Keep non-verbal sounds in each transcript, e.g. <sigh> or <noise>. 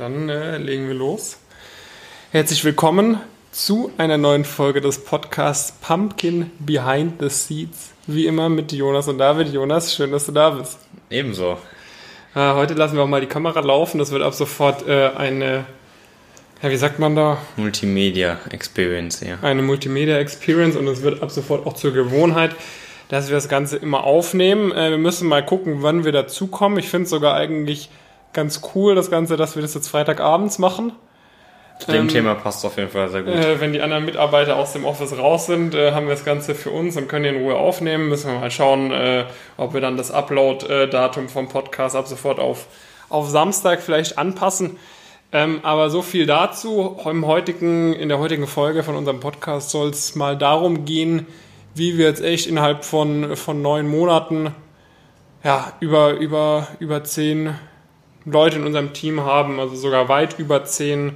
Dann äh, legen wir los. Herzlich willkommen zu einer neuen Folge des Podcasts Pumpkin Behind the Seeds. Wie immer mit Jonas und David. Jonas, schön, dass du da bist. Ebenso. Äh, heute lassen wir auch mal die Kamera laufen. Das wird ab sofort äh, eine, ja, wie sagt man da? Multimedia Experience, ja. Eine Multimedia Experience und es wird ab sofort auch zur Gewohnheit, dass wir das Ganze immer aufnehmen. Äh, wir müssen mal gucken, wann wir dazukommen. Ich finde es sogar eigentlich ganz cool, das Ganze, dass wir das jetzt Freitagabends machen. Zu dem Ähm, Thema passt auf jeden Fall sehr gut. Äh, wenn die anderen Mitarbeiter aus dem Office raus sind, äh, haben wir das Ganze für uns und können die in Ruhe aufnehmen. Müssen wir mal schauen, äh, ob wir dann das Upload-Datum vom Podcast ab sofort auf, auf Samstag vielleicht anpassen. Ähm, aber so viel dazu. Im heutigen, in der heutigen Folge von unserem Podcast soll es mal darum gehen, wie wir jetzt echt innerhalb von, von neun Monaten ja, über, über, über zehn Leute in unserem Team haben, also sogar weit über zehn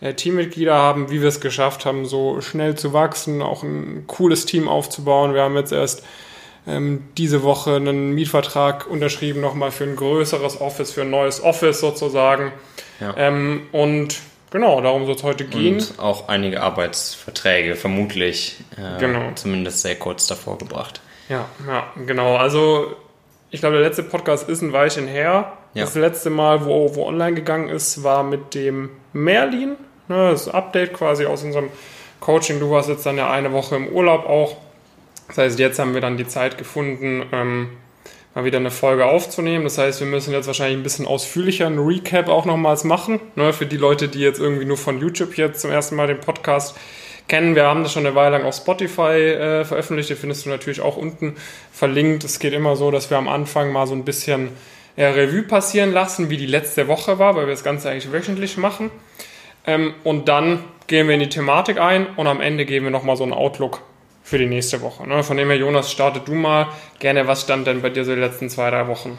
äh, Teammitglieder haben, wie wir es geschafft haben, so schnell zu wachsen, auch ein cooles Team aufzubauen. Wir haben jetzt erst ähm, diese Woche einen Mietvertrag unterschrieben, nochmal für ein größeres Office, für ein neues Office sozusagen. Ja. Ähm, und genau, darum soll es heute gehen. Und auch einige Arbeitsverträge vermutlich äh, Genau. zumindest sehr kurz davor gebracht. Ja, ja, genau. Also ich glaube, der letzte Podcast ist ein Weilchen her. Ja. Das letzte Mal, wo, wo online gegangen ist, war mit dem Merlin. Ne, das Update quasi aus unserem Coaching. Du warst jetzt dann ja eine Woche im Urlaub auch. Das heißt, jetzt haben wir dann die Zeit gefunden, ähm, mal wieder eine Folge aufzunehmen. Das heißt, wir müssen jetzt wahrscheinlich ein bisschen ausführlicher einen Recap auch nochmals machen. Ne, für die Leute, die jetzt irgendwie nur von YouTube jetzt zum ersten Mal den Podcast kennen. Wir haben das schon eine Weile lang auf Spotify äh, veröffentlicht. Die findest du natürlich auch unten verlinkt. Es geht immer so, dass wir am Anfang mal so ein bisschen äh, Revue passieren lassen, wie die letzte Woche war, weil wir das Ganze eigentlich wöchentlich machen. Ähm, und dann gehen wir in die Thematik ein und am Ende geben wir nochmal so einen Outlook für die nächste Woche. Ne? Von dem her, Jonas, startet du mal gerne. Was stand denn bei dir so die letzten zwei, drei Wochen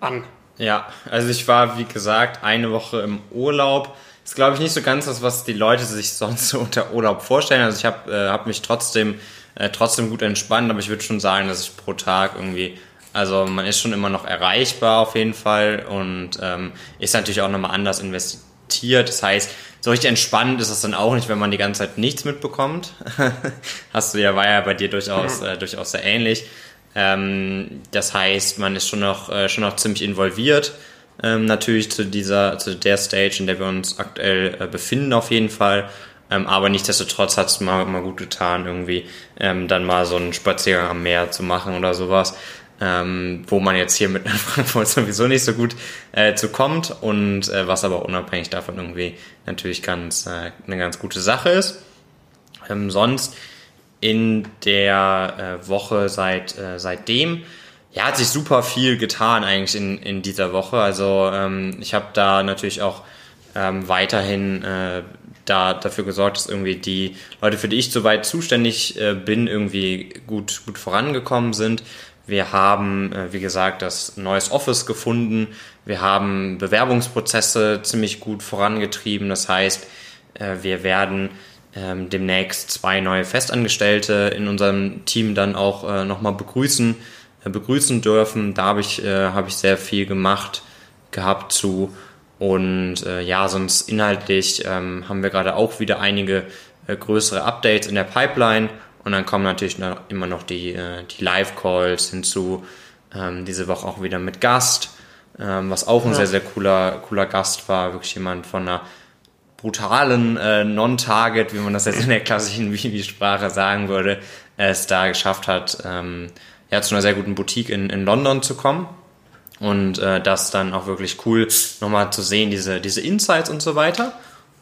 an? Ja, also ich war, wie gesagt, eine Woche im Urlaub. Ist, glaube ich, nicht so ganz das, was die Leute sich sonst so unter Urlaub vorstellen. Also ich habe äh, hab mich trotzdem, äh, trotzdem gut entspannt, aber ich würde schon sagen, dass ich pro Tag irgendwie, also man ist schon immer noch erreichbar auf jeden Fall und ähm, ist natürlich auch nochmal anders investiert. Das heißt, so richtig entspannt ist es dann auch nicht, wenn man die ganze Zeit nichts mitbekommt. <laughs> Hast du ja, war ja bei dir durchaus, äh, durchaus sehr ähnlich. Ähm, das heißt, man ist schon noch, äh, schon noch ziemlich involviert. Ähm, natürlich zu dieser, zu der Stage, in der wir uns aktuell äh, befinden, auf jeden Fall. Ähm, aber nichtsdestotrotz hat es mal, mal gut getan, irgendwie ähm, dann mal so einen Spaziergang am Meer zu machen oder sowas. Ähm, wo man jetzt hier mit <laughs> Frankfurt sowieso nicht so gut äh, zu kommt und äh, was aber unabhängig davon irgendwie natürlich ganz äh, eine ganz gute Sache ist. Ähm, sonst in der äh, Woche seit äh, seitdem ja hat sich super viel getan eigentlich in, in dieser Woche. Also ähm, ich habe da natürlich auch ähm, weiterhin äh, da dafür gesorgt, dass irgendwie die Leute, für die ich soweit zuständig äh, bin, irgendwie gut gut vorangekommen sind. Wir haben, äh, wie gesagt, das neues Office gefunden. Wir haben Bewerbungsprozesse ziemlich gut vorangetrieben. Das heißt, äh, wir werden ähm, demnächst zwei neue Festangestellte in unserem Team dann auch äh, nochmal begrüßen, begrüßen dürfen. Da habe ich, habe ich sehr viel gemacht gehabt zu. Und ja, sonst inhaltlich ähm, haben wir gerade auch wieder einige größere Updates in der Pipeline. Und dann kommen natürlich noch, immer noch die, äh, die Live-Calls hinzu. Ähm, diese Woche auch wieder mit Gast, ähm, was auch ein sehr, sehr cooler, cooler Gast war. Wirklich jemand von einer brutalen äh, Non-Target, wie man das jetzt in der klassischen Vivi-Sprache sagen würde, es da geschafft hat, ähm, ja, zu einer sehr guten Boutique in, in London zu kommen. Und äh, das dann auch wirklich cool, nochmal zu sehen, diese, diese Insights und so weiter.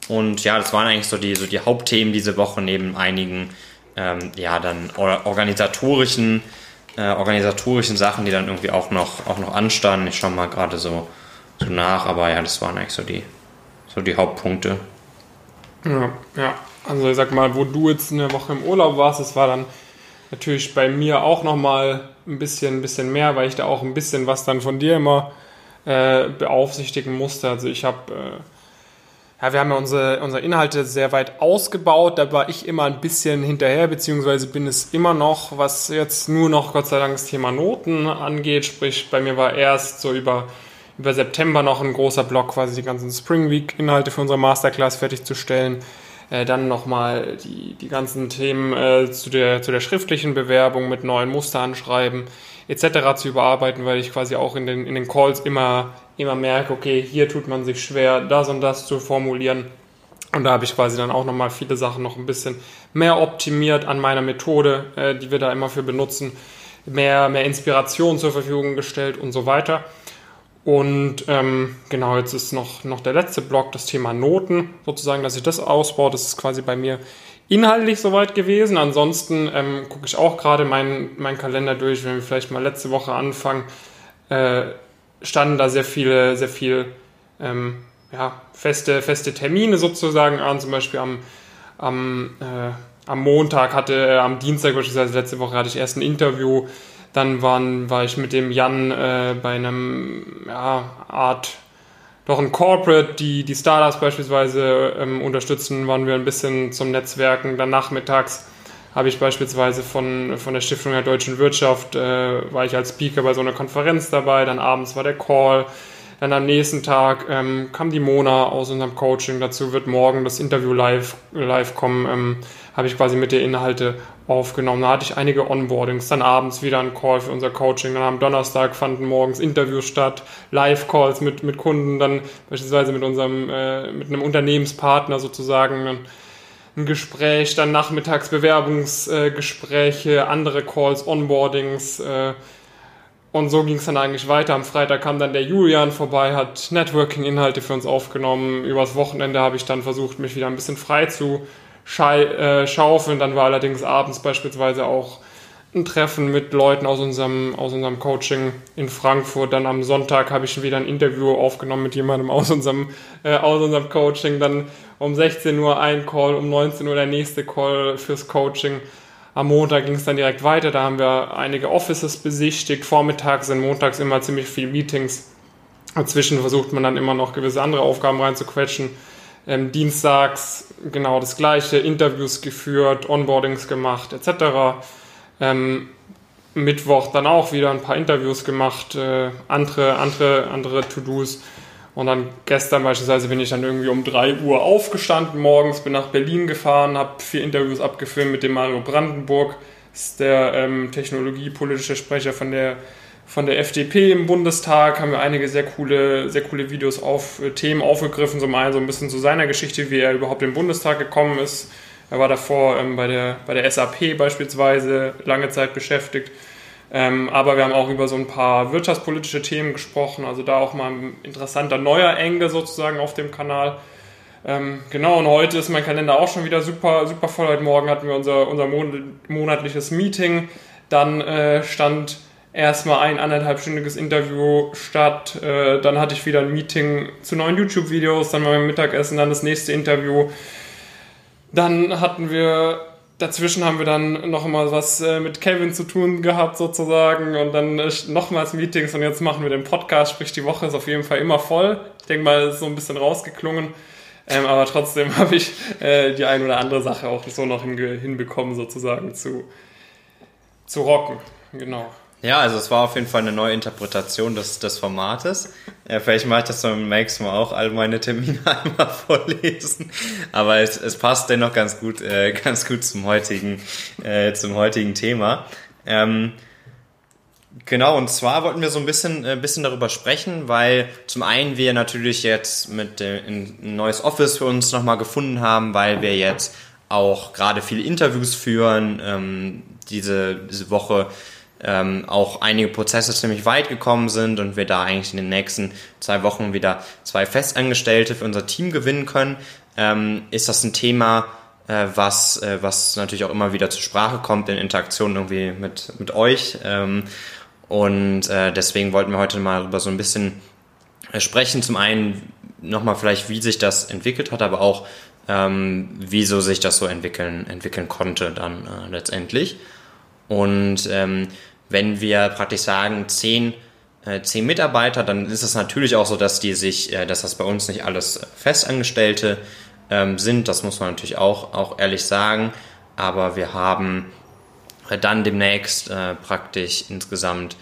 Und ja, das waren eigentlich so die, so die Hauptthemen diese Woche, neben einigen, ähm, ja, dann or organisatorischen, äh, organisatorischen Sachen, die dann irgendwie auch noch, auch noch anstanden. Ich schaue mal gerade so, so nach, aber ja, das waren eigentlich so die, so die Hauptpunkte. Ja, ja. Also ich sag mal, wo du jetzt eine Woche im Urlaub warst, das war dann natürlich bei mir auch nochmal ein bisschen, ein bisschen mehr, weil ich da auch ein bisschen was dann von dir immer äh, beaufsichtigen musste. Also ich habe, äh, ja, wir haben ja unsere, unsere Inhalte sehr weit ausgebaut, da war ich immer ein bisschen hinterher, beziehungsweise bin es immer noch, was jetzt nur noch Gott sei Dank das Thema Noten angeht, sprich bei mir war erst so über über September noch ein großer Block, quasi die ganzen Spring Week Inhalte für unsere Masterclass fertigzustellen. Äh, dann nochmal die, die ganzen Themen äh, zu, der, zu der schriftlichen Bewerbung mit neuen Musteranschreiben etc. zu überarbeiten, weil ich quasi auch in den, in den Calls immer, immer merke, okay, hier tut man sich schwer, das und das zu formulieren. Und da habe ich quasi dann auch nochmal viele Sachen noch ein bisschen mehr optimiert an meiner Methode, äh, die wir da immer für benutzen, mehr, mehr Inspiration zur Verfügung gestellt und so weiter. Und ähm, genau, jetzt ist noch, noch der letzte Block, das Thema Noten, sozusagen, dass ich das ausbaue. Das ist quasi bei mir inhaltlich soweit gewesen. Ansonsten ähm, gucke ich auch gerade meinen mein Kalender durch, wenn wir vielleicht mal letzte Woche anfangen, äh, standen da sehr viele, sehr viel ähm, ja, feste, feste Termine sozusagen an. Zum Beispiel am, am, äh, am Montag hatte, äh, am Dienstag beispielsweise letzte Woche hatte ich erst ein Interview dann waren, war ich mit dem Jan äh, bei einem ja, Art, doch ein Corporate, die die Startups beispielsweise ähm, unterstützen, waren wir ein bisschen zum Netzwerken. Dann nachmittags habe ich beispielsweise von, von der Stiftung der deutschen Wirtschaft, äh, war ich als Speaker bei so einer Konferenz dabei, dann abends war der Call. Dann am nächsten Tag ähm, kam die Mona aus unserem Coaching. Dazu wird morgen das Interview live, live kommen. Ähm, habe ich quasi mit der Inhalte aufgenommen. Da hatte ich einige Onboardings, dann abends wieder ein Call für unser Coaching. Dann am Donnerstag fanden morgens Interviews statt, Live-Calls mit, mit Kunden, dann beispielsweise mit unserem, äh, mit einem Unternehmenspartner sozusagen. Ein Gespräch, dann nachmittags Bewerbungsgespräche, äh, andere Calls, Onboardings. Äh, und so ging es dann eigentlich weiter. Am Freitag kam dann der Julian vorbei, hat Networking-Inhalte für uns aufgenommen. Übers Wochenende habe ich dann versucht, mich wieder ein bisschen frei zu äh, schaufeln. Dann war allerdings abends beispielsweise auch ein Treffen mit Leuten aus unserem, aus unserem Coaching in Frankfurt. Dann am Sonntag habe ich wieder ein Interview aufgenommen mit jemandem aus unserem, äh, aus unserem Coaching. Dann um 16 Uhr ein Call, um 19 Uhr der nächste Call fürs Coaching. Am Montag ging es dann direkt weiter. Da haben wir einige Offices besichtigt. Vormittags sind montags immer ziemlich viele Meetings. Dazwischen versucht man dann immer noch gewisse andere Aufgaben reinzuquetschen. Ähm, dienstags genau das gleiche, Interviews geführt, Onboardings gemacht etc. Ähm, Mittwoch dann auch wieder ein paar Interviews gemacht, äh, andere, andere, andere To-Dos. Und dann gestern beispielsweise bin ich dann irgendwie um 3 Uhr aufgestanden morgens, bin nach Berlin gefahren, habe vier Interviews abgefilmt mit dem Mario Brandenburg, ist der ähm, technologiepolitische Sprecher von der von der FDP im Bundestag haben wir einige sehr coole, sehr coole Videos auf äh, Themen aufgegriffen. Zum einen so ein bisschen zu seiner Geschichte, wie er überhaupt im Bundestag gekommen ist. Er war davor ähm, bei, der, bei der SAP beispielsweise lange Zeit beschäftigt. Ähm, aber wir haben auch über so ein paar wirtschaftspolitische Themen gesprochen. Also da auch mal ein interessanter neuer Engel sozusagen auf dem Kanal. Ähm, genau, und heute ist mein Kalender auch schon wieder super, super voll. Heute Morgen hatten wir unser, unser monatliches Meeting. Dann äh, stand erstmal ein anderthalbstündiges Interview statt. Äh, dann hatte ich wieder ein Meeting zu neuen YouTube-Videos, dann war mein Mittagessen, dann das nächste Interview. Dann hatten wir, dazwischen haben wir dann noch mal was äh, mit Kevin zu tun gehabt sozusagen und dann äh, nochmals Meetings und jetzt machen wir den Podcast, sprich die Woche ist auf jeden Fall immer voll. Ich denke mal, ist so ein bisschen rausgeklungen. Ähm, aber trotzdem <laughs> habe ich äh, die ein oder andere Sache auch so noch hinbekommen, sozusagen zu, zu rocken. Genau. Ja, also es war auf jeden Fall eine neue Interpretation des, des Formates. Ja, vielleicht mache ich das beim nächsten Mal auch all meine Termine <laughs> einmal vorlesen. Aber es, es passt dennoch ganz gut, äh, ganz gut zum heutigen, äh, zum heutigen Thema. Ähm, Genau, und zwar wollten wir so ein bisschen, äh, bisschen darüber sprechen, weil zum einen wir natürlich jetzt mit äh, ein neues Office für uns nochmal gefunden haben, weil wir jetzt auch gerade viele Interviews führen. Ähm, diese, diese Woche ähm, auch einige Prozesse ziemlich weit gekommen sind und wir da eigentlich in den nächsten zwei Wochen wieder zwei Festangestellte für unser Team gewinnen können, ähm, ist das ein Thema, äh, was, äh, was natürlich auch immer wieder zur Sprache kommt in Interaktion irgendwie mit, mit euch. Ähm, und äh, deswegen wollten wir heute mal über so ein bisschen äh, sprechen. Zum einen nochmal vielleicht, wie sich das entwickelt hat, aber auch ähm, wieso sich das so entwickeln, entwickeln konnte dann äh, letztendlich. Und ähm, wenn wir praktisch sagen, zehn, äh, zehn Mitarbeiter, dann ist es natürlich auch so, dass die sich, äh, dass das bei uns nicht alles Festangestellte ähm, sind. Das muss man natürlich auch, auch ehrlich sagen. Aber wir haben dann demnächst äh, praktisch insgesamt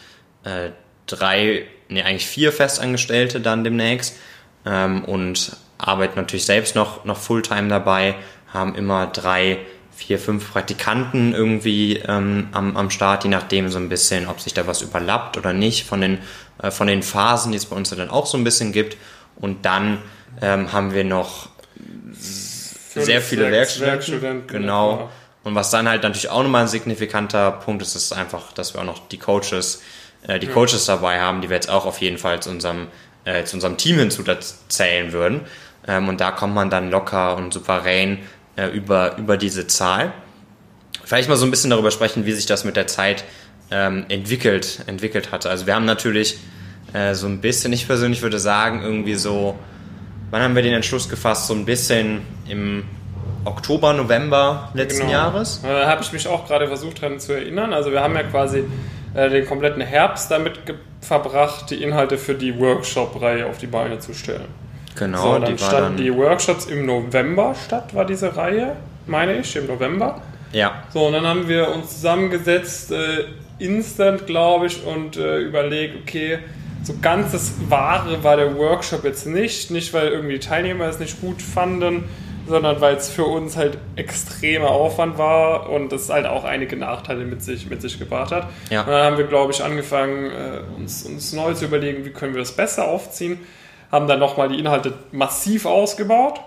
äh, drei nee, eigentlich vier Festangestellte dann demnächst ähm, und arbeiten natürlich selbst noch, noch Fulltime dabei, haben immer drei, vier, fünf Praktikanten irgendwie ähm, am, am Start, je nachdem so ein bisschen, ob sich da was überlappt oder nicht von den, äh, von den Phasen, die es bei uns dann auch so ein bisschen gibt. Und dann ähm, haben wir noch sehr viele Werkstudenten. Werkstudenten genau. Ja. Und was dann halt natürlich auch nochmal ein signifikanter Punkt ist, ist einfach, dass wir auch noch die Coaches, äh, die ja. Coaches dabei haben, die wir jetzt auch auf jeden Fall zu unserem, äh, zu unserem Team hinzuzählen würden. Ähm, und da kommt man dann locker und souverän äh, über, über diese Zahl. Vielleicht mal so ein bisschen darüber sprechen, wie sich das mit der Zeit ähm, entwickelt, entwickelt hatte. Also wir haben natürlich äh, so ein bisschen, ich persönlich würde sagen, irgendwie so, wann haben wir den Entschluss gefasst? So ein bisschen im Oktober, November letzten genau. Jahres. Da habe ich mich auch gerade versucht daran zu erinnern. Also wir haben ja quasi äh, den kompletten Herbst damit verbracht, die Inhalte für die Workshop-Reihe auf die Beine zu stellen. Genau, so, dann die stand dann die Workshops im November statt, war diese Reihe, meine ich, im November. Ja. So, und dann haben wir uns zusammengesetzt, äh, instant, glaube ich, und äh, überlegt, okay, so ganz das Wahre war der Workshop jetzt nicht. Nicht, weil irgendwie die Teilnehmer es nicht gut fanden, sondern weil es für uns halt extremer Aufwand war und es halt auch einige Nachteile mit sich, mit sich gebracht hat. Ja. Und dann haben wir, glaube ich, angefangen, äh, uns, uns neu zu überlegen, wie können wir das besser aufziehen. Haben dann nochmal die Inhalte massiv ausgebaut.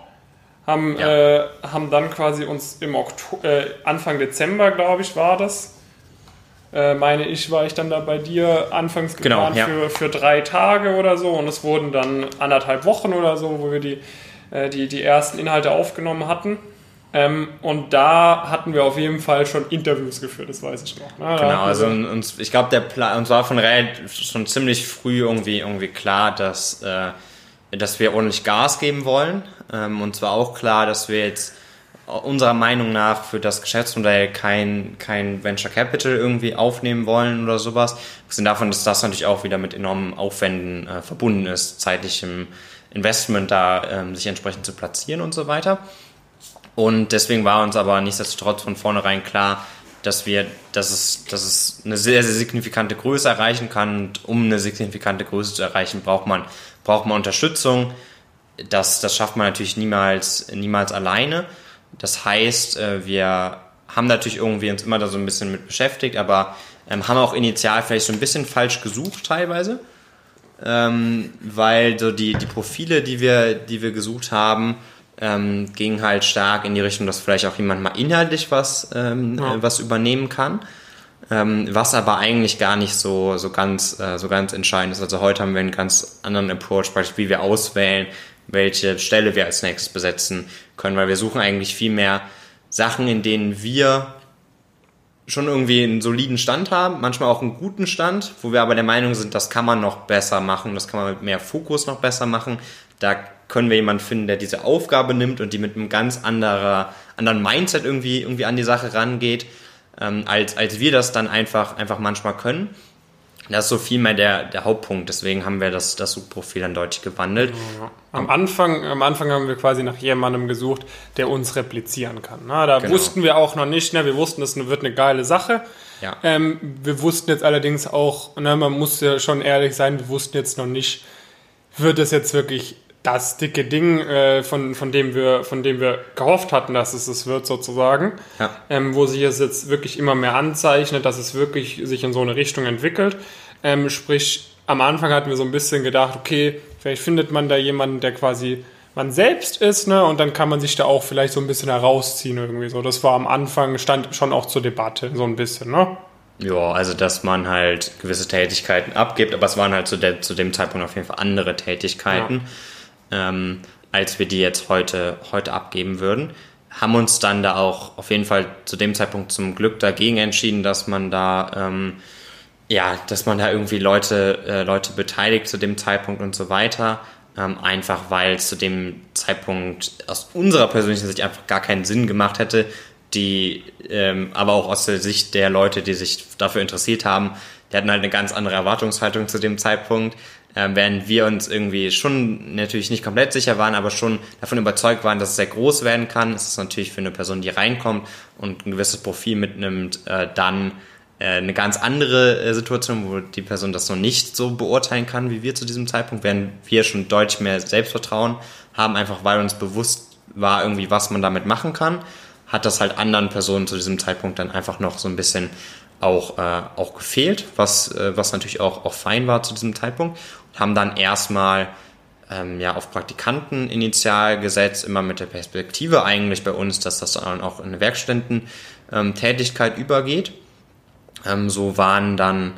Haben, ja. äh, haben dann quasi uns im Oktober, äh, Anfang Dezember, glaube ich, war das. Äh, meine ich, war ich dann da bei dir anfangs geplant genau, ja. für, für drei Tage oder so und es wurden dann anderthalb Wochen oder so, wo wir die äh, die, die ersten Inhalte aufgenommen hatten. Ähm, und da hatten wir auf jeden Fall schon Interviews geführt, das weiß ich noch. Ne? Genau, also uns, ich glaube, der Plan, uns war von relativ schon ziemlich früh irgendwie, irgendwie klar, dass, äh, dass wir ordentlich Gas geben wollen. Ähm, und zwar auch klar, dass wir jetzt unserer Meinung nach für das Geschäftsmodell kein, kein Venture Capital irgendwie aufnehmen wollen oder sowas. Wir sind davon, dass das natürlich auch wieder mit enormen Aufwänden äh, verbunden ist, zeitlichem Investment da ähm, sich entsprechend zu platzieren und so weiter. Und deswegen war uns aber nichtsdestotrotz von vornherein klar, dass wir, dass es, dass es eine sehr, sehr signifikante Größe erreichen kann. Und um eine signifikante Größe zu erreichen, braucht man, braucht man Unterstützung. Das, das schafft man natürlich niemals, niemals alleine. Das heißt, äh, wir haben natürlich irgendwie uns immer da so ein bisschen mit beschäftigt, aber ähm, haben auch initial vielleicht so ein bisschen falsch gesucht teilweise ähm, weil so die, die Profile, die wir, die wir gesucht haben, ähm, gingen halt stark in die Richtung, dass vielleicht auch jemand mal inhaltlich was, ähm, ja. was übernehmen kann. Ähm, was aber eigentlich gar nicht so, so, ganz, äh, so ganz entscheidend ist. Also heute haben wir einen ganz anderen Approach, beispielsweise wie wir auswählen, welche Stelle wir als nächstes besetzen können, weil wir suchen eigentlich viel mehr Sachen, in denen wir schon irgendwie einen soliden Stand haben, manchmal auch einen guten Stand, wo wir aber der Meinung sind, das kann man noch besser machen, das kann man mit mehr Fokus noch besser machen. Da können wir jemanden finden, der diese Aufgabe nimmt und die mit einem ganz anderer, anderen Mindset irgendwie, irgendwie an die Sache rangeht, ähm, als, als wir das dann einfach, einfach manchmal können. Das ist so viel mehr der, der Hauptpunkt. Deswegen haben wir das, das Suchprofil dann deutlich gewandelt. Ja. Am, Anfang, am Anfang haben wir quasi nach jemandem gesucht, der uns replizieren kann. Na, da genau. wussten wir auch noch nicht, ne? wir wussten, das wird eine geile Sache. Ja. Ähm, wir wussten jetzt allerdings auch, ne, man muss ja schon ehrlich sein, wir wussten jetzt noch nicht, wird es jetzt wirklich das dicke Ding, äh, von, von, dem wir, von dem wir gehofft hatten, dass es es wird, sozusagen. Ja. Ähm, wo sich es jetzt wirklich immer mehr anzeichnet, dass es wirklich sich in so eine Richtung entwickelt. Ähm, sprich, am Anfang hatten wir so ein bisschen gedacht, okay, vielleicht findet man da jemanden, der quasi man selbst ist, ne? Und dann kann man sich da auch vielleicht so ein bisschen herausziehen irgendwie so. Das war am Anfang, stand schon auch zur Debatte, so ein bisschen, ne? Ja, also dass man halt gewisse Tätigkeiten abgibt, aber es waren halt zu, der, zu dem Zeitpunkt auf jeden Fall andere Tätigkeiten. Ja ähm, als wir die jetzt heute, heute abgeben würden. Haben uns dann da auch auf jeden Fall zu dem Zeitpunkt zum Glück dagegen entschieden, dass man da, ähm, ja, dass man da irgendwie Leute, äh, Leute beteiligt zu dem Zeitpunkt und so weiter. Ähm, einfach weil zu dem Zeitpunkt aus unserer persönlichen Sicht einfach gar keinen Sinn gemacht hätte, die, ähm, aber auch aus der Sicht der Leute, die sich dafür interessiert haben, die hatten halt eine ganz andere Erwartungshaltung zu dem Zeitpunkt äh, während wir uns irgendwie schon natürlich nicht komplett sicher waren, aber schon davon überzeugt waren, dass es sehr groß werden kann. Es ist natürlich für eine Person, die reinkommt und ein gewisses Profil mitnimmt, äh, dann äh, eine ganz andere äh, Situation, wo die Person das noch nicht so beurteilen kann wie wir zu diesem Zeitpunkt, während wir schon deutlich mehr Selbstvertrauen haben, einfach weil uns bewusst war irgendwie, was man damit machen kann, hat das halt anderen Personen zu diesem Zeitpunkt dann einfach noch so ein bisschen auch, äh, auch gefehlt, was, äh, was natürlich auch, auch fein war zu diesem Zeitpunkt. Haben dann erstmal ähm, ja, auf Praktikanten initial gesetzt, immer mit der Perspektive eigentlich bei uns, dass das dann auch in eine Werkstätten-Tätigkeit ähm, übergeht. Ähm, so waren dann,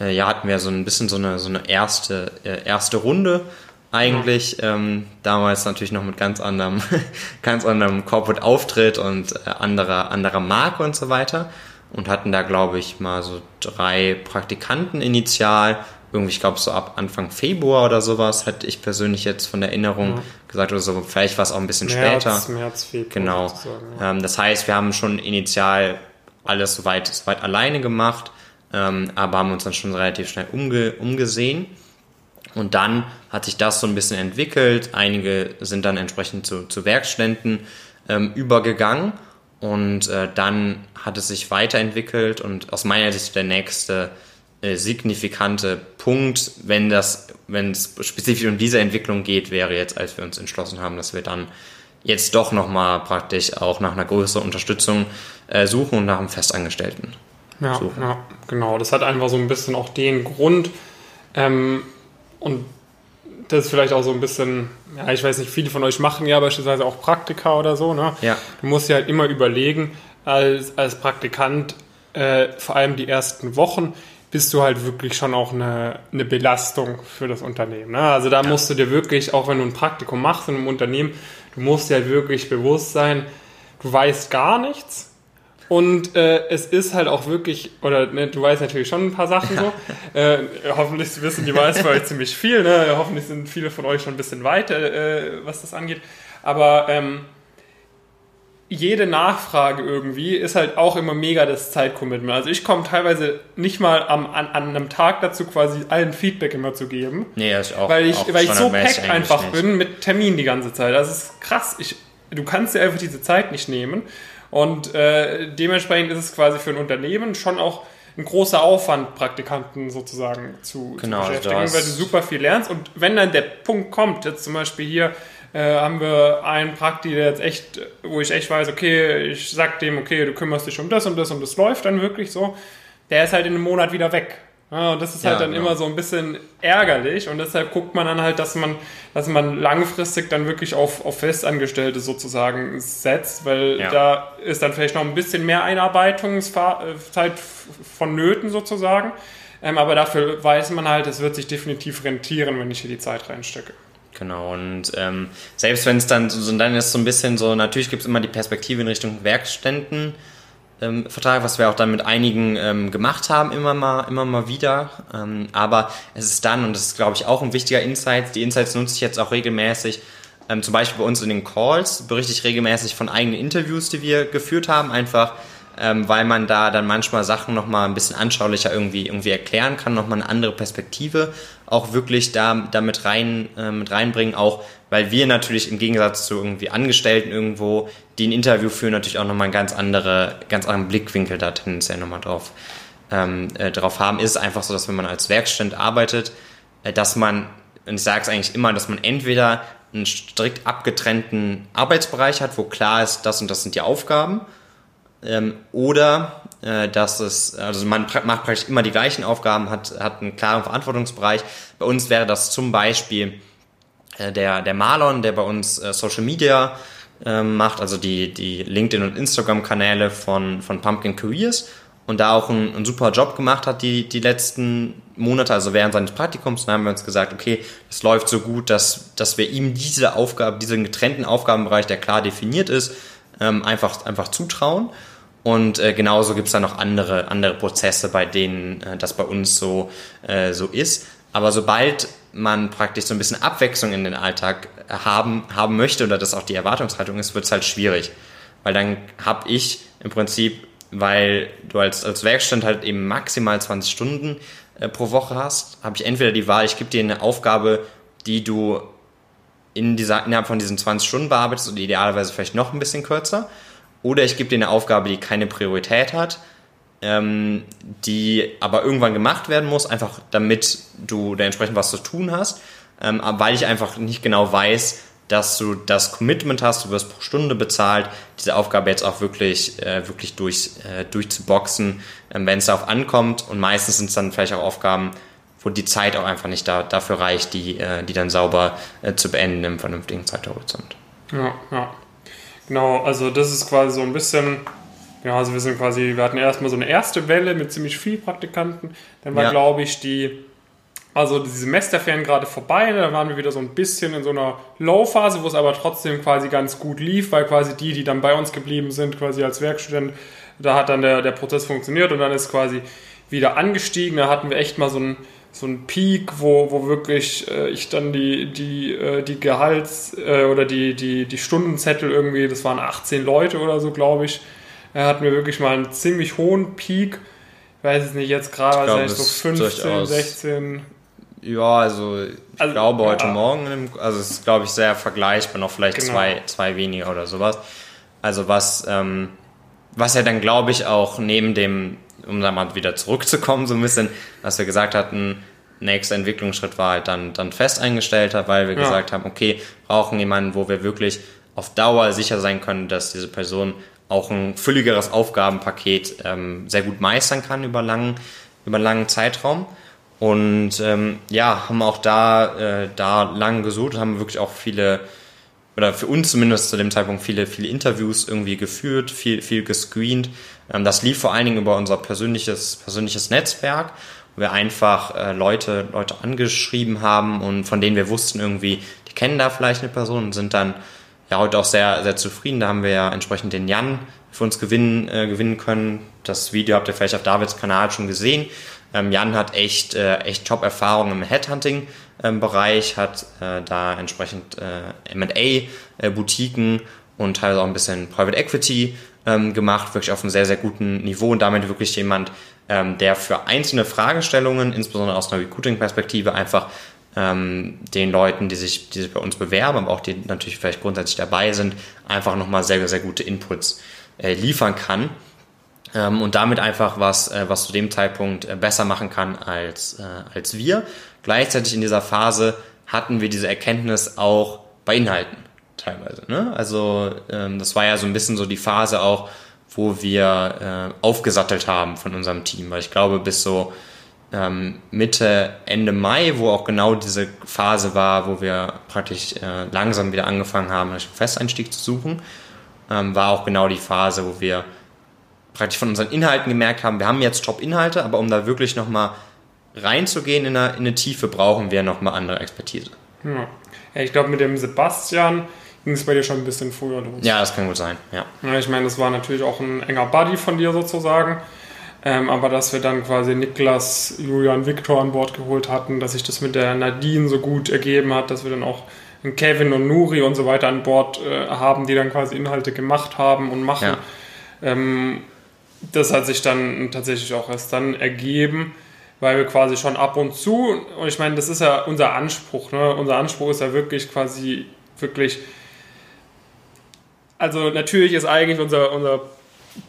äh, ja, hatten wir so ein bisschen so eine, so eine erste, äh, erste Runde eigentlich. Ähm, damals natürlich noch mit ganz anderem, <laughs> ganz anderem Corporate-Auftritt und äh, anderer, anderer Marke und so weiter. Und hatten da, glaube ich, mal so drei Praktikanten initial. Irgendwie, ich glaube, so ab Anfang Februar oder sowas, hätte ich persönlich jetzt von der Erinnerung ja. gesagt oder so. Vielleicht war es auch ein bisschen März, später. März, Februar. Genau. Ja. Ähm, das heißt, wir haben schon initial alles soweit, soweit alleine gemacht, ähm, aber haben uns dann schon relativ schnell umge umgesehen. Und dann hat sich das so ein bisschen entwickelt. Einige sind dann entsprechend zu, zu Werkständen ähm, übergegangen. Und äh, dann hat es sich weiterentwickelt und aus meiner Sicht der nächste äh, signifikante Punkt, wenn das, wenn es spezifisch um diese Entwicklung geht, wäre jetzt, als wir uns entschlossen haben, dass wir dann jetzt doch nochmal praktisch auch nach einer größeren Unterstützung äh, suchen und nach einem Festangestellten. Ja, suchen. ja, genau. Das hat einfach so ein bisschen auch den Grund. Ähm, und das ist vielleicht auch so ein bisschen, ja, ich weiß nicht, viele von euch machen ja beispielsweise auch Praktika oder so. Ne? Ja. Du musst ja halt immer überlegen, als, als Praktikant, äh, vor allem die ersten Wochen, bist du halt wirklich schon auch eine, eine Belastung für das Unternehmen. Ne? Also da musst du dir wirklich, auch wenn du ein Praktikum machst in einem Unternehmen, du musst dir halt wirklich bewusst sein, du weißt gar nichts und äh, es ist halt auch wirklich, oder ne, du weißt natürlich schon ein paar Sachen so. <laughs> Äh, hoffentlich wissen die meisten von euch ziemlich viel. Ne? Hoffentlich sind viele von euch schon ein bisschen weiter, äh, was das angeht. Aber ähm, jede Nachfrage irgendwie ist halt auch immer mega das Zeitcommitment. Also ich komme teilweise nicht mal am, an, an einem Tag dazu, quasi allen Feedback immer zu geben. Nee, das ist auch. Weil ich, auch weil ich so packt einfach nicht. bin mit Termin die ganze Zeit. Das ist krass. Ich, du kannst dir einfach diese Zeit nicht nehmen. Und äh, dementsprechend ist es quasi für ein Unternehmen schon auch ein großer Aufwand, Praktikanten sozusagen zu, genau, zu beschäftigen, weil du super viel lernst. Und wenn dann der Punkt kommt, jetzt zum Beispiel hier äh, haben wir einen Prakti, der jetzt echt, wo ich echt weiß, okay, ich sag dem, okay, du kümmerst dich um das und das und das läuft dann wirklich so, der ist halt in einem Monat wieder weg. Ja, und das ist halt ja, dann genau. immer so ein bisschen ärgerlich und deshalb guckt man dann halt, dass man, dass man langfristig dann wirklich auf, auf Festangestellte sozusagen setzt, weil ja. da ist dann vielleicht noch ein bisschen mehr Einarbeitungszeit vonnöten sozusagen. Ähm, aber dafür weiß man halt, es wird sich definitiv rentieren, wenn ich hier die Zeit reinstecke. Genau, und ähm, selbst wenn es dann so, dann ist so ein bisschen so, natürlich gibt es immer die Perspektive in Richtung Werkständen, ähm, Vertrag, was wir auch dann mit einigen ähm, gemacht haben, immer mal, immer mal wieder. Ähm, aber es ist dann, und das ist, glaube ich, auch ein wichtiger Insight, die Insights nutze ich jetzt auch regelmäßig, ähm, zum Beispiel bei uns in den Calls, berichte ich regelmäßig von eigenen Interviews, die wir geführt haben, einfach ähm, weil man da dann manchmal Sachen nochmal ein bisschen anschaulicher irgendwie, irgendwie erklären kann, nochmal eine andere Perspektive auch wirklich da, da mit, rein, äh, mit reinbringen, auch weil wir natürlich im Gegensatz zu irgendwie Angestellten irgendwo, die ein Interview führen, natürlich auch nochmal einen ganz, andere, ganz anderen Blickwinkel da tendenziell nochmal drauf, ähm, äh, drauf haben. Ist es einfach so, dass wenn man als Werkständ arbeitet, äh, dass man, und ich sage es eigentlich immer, dass man entweder einen strikt abgetrennten Arbeitsbereich hat, wo klar ist, das und das sind die Aufgaben, ähm, oder äh, dass es, also man macht praktisch immer die gleichen Aufgaben, hat, hat einen klaren Verantwortungsbereich. Bei uns wäre das zum Beispiel äh, der, der Marlon, der bei uns äh, Social Media äh, macht, also die, die LinkedIn- und Instagram-Kanäle von, von Pumpkin Careers und da auch einen, einen, super Job gemacht hat die, die letzten Monate, also während seines Praktikums. Dann haben wir uns gesagt, okay, es läuft so gut, dass, dass wir ihm diese Aufgabe, diesen getrennten Aufgabenbereich, der klar definiert ist, ähm, einfach, einfach zutrauen. Und äh, genauso gibt es dann noch andere, andere Prozesse, bei denen äh, das bei uns so, äh, so ist. Aber sobald man praktisch so ein bisschen Abwechslung in den Alltag haben, haben möchte oder das auch die Erwartungshaltung ist, wird es halt schwierig. Weil dann habe ich im Prinzip, weil du als, als Werkstand halt eben maximal 20 Stunden äh, pro Woche hast, habe ich entweder die Wahl, ich gebe dir eine Aufgabe, die du in dieser, innerhalb von diesen 20 Stunden bearbeitest und idealerweise vielleicht noch ein bisschen kürzer. Oder ich gebe dir eine Aufgabe, die keine Priorität hat, ähm, die aber irgendwann gemacht werden muss, einfach damit du da entsprechend was zu tun hast, ähm, weil ich einfach nicht genau weiß, dass du das Commitment hast, du wirst pro Stunde bezahlt, diese Aufgabe jetzt auch wirklich, äh, wirklich durch, äh, durchzuboxen, ähm, wenn es darauf ankommt. Und meistens sind es dann vielleicht auch Aufgaben, wo die Zeit auch einfach nicht da, dafür reicht, die, äh, die dann sauber äh, zu beenden im vernünftigen Zeithorizont. Ja, ja. Genau, also das ist quasi so ein bisschen, ja, also wir sind quasi, wir hatten erstmal so eine erste Welle mit ziemlich viel Praktikanten. Dann war, ja. glaube ich, die also die Semesterferien gerade vorbei, da waren wir wieder so ein bisschen in so einer Low-Phase, wo es aber trotzdem quasi ganz gut lief, weil quasi die, die dann bei uns geblieben sind, quasi als Werkstudent, da hat dann der, der Prozess funktioniert und dann ist quasi wieder angestiegen. Da hatten wir echt mal so einen, so einen Peak, wo, wo wirklich äh, ich dann die, die, äh, die Gehalts- äh, oder die, die, die Stundenzettel irgendwie, das waren 18 Leute oder so, glaube ich, da hatten wir wirklich mal einen ziemlich hohen Peak. Ich weiß es nicht, jetzt gerade so 15, 16, ja, also ich also, glaube heute ja. Morgen, also es ist glaube ich sehr vergleichbar, noch vielleicht genau. zwei, zwei weniger oder sowas. Also was, ähm, was ja dann glaube ich auch neben dem, um da mal wieder zurückzukommen, so ein bisschen, was wir gesagt hatten, nächster Entwicklungsschritt war halt dann, dann fest eingestellt hat, weil wir ja. gesagt haben, okay, brauchen jemanden, wo wir wirklich auf Dauer sicher sein können, dass diese Person auch ein fülligeres Aufgabenpaket ähm, sehr gut meistern kann über langen, über einen langen Zeitraum. Und ähm, ja, haben auch da, äh, da lang gesucht, haben wirklich auch viele, oder für uns zumindest zu dem Zeitpunkt viele, viele Interviews irgendwie geführt, viel, viel gescreent. Ähm, das lief vor allen Dingen über unser persönliches, persönliches Netzwerk, wo wir einfach äh, Leute, Leute angeschrieben haben und von denen wir wussten irgendwie, die kennen da vielleicht eine Person und sind dann ja heute auch sehr, sehr zufrieden. Da haben wir ja entsprechend den Jan für uns gewinnen, äh, gewinnen können. Das Video habt ihr vielleicht auf Davids Kanal schon gesehen. Ähm, Jan hat echt, äh, echt Top-Erfahrung im Headhunting-Bereich, hat äh, da entsprechend äh, M&A-Boutiquen äh, und teilweise auch ein bisschen Private Equity ähm, gemacht, wirklich auf einem sehr, sehr guten Niveau und damit wirklich jemand, ähm, der für einzelne Fragestellungen, insbesondere aus einer Recruiting-Perspektive, einfach ähm, den Leuten, die sich, die sich bei uns bewerben, aber auch die natürlich vielleicht grundsätzlich dabei sind, einfach nochmal sehr, sehr gute Inputs äh, liefern kann ähm, und damit einfach was, äh, was zu dem Zeitpunkt äh, besser machen kann als, äh, als wir. Gleichzeitig in dieser Phase hatten wir diese Erkenntnis auch bei Inhalten teilweise. Ne? Also ähm, das war ja so ein bisschen so die Phase auch, wo wir äh, aufgesattelt haben von unserem Team, weil ich glaube bis so ähm, Mitte, Ende Mai, wo auch genau diese Phase war, wo wir praktisch äh, langsam wieder angefangen haben, einen Festeinstieg zu suchen, ähm, war auch genau die Phase, wo wir praktisch von unseren Inhalten gemerkt haben, wir haben jetzt Top-Inhalte, aber um da wirklich nochmal reinzugehen in eine, in eine Tiefe, brauchen wir nochmal andere Expertise. Ja. ja ich glaube, mit dem Sebastian ging es bei dir schon ein bisschen früher los. Ja, das kann gut sein, ja. ja ich meine, das war natürlich auch ein enger Buddy von dir sozusagen. Ähm, aber dass wir dann quasi Niklas, Julian, Viktor an Bord geholt hatten, dass sich das mit der Nadine so gut ergeben hat, dass wir dann auch Kevin und Nuri und so weiter an Bord äh, haben, die dann quasi Inhalte gemacht haben und machen. Ja. Ähm, das hat sich dann tatsächlich auch erst dann ergeben, weil wir quasi schon ab und zu, und ich meine, das ist ja unser Anspruch, ne? unser Anspruch ist ja wirklich quasi, wirklich, also natürlich ist eigentlich unser, unser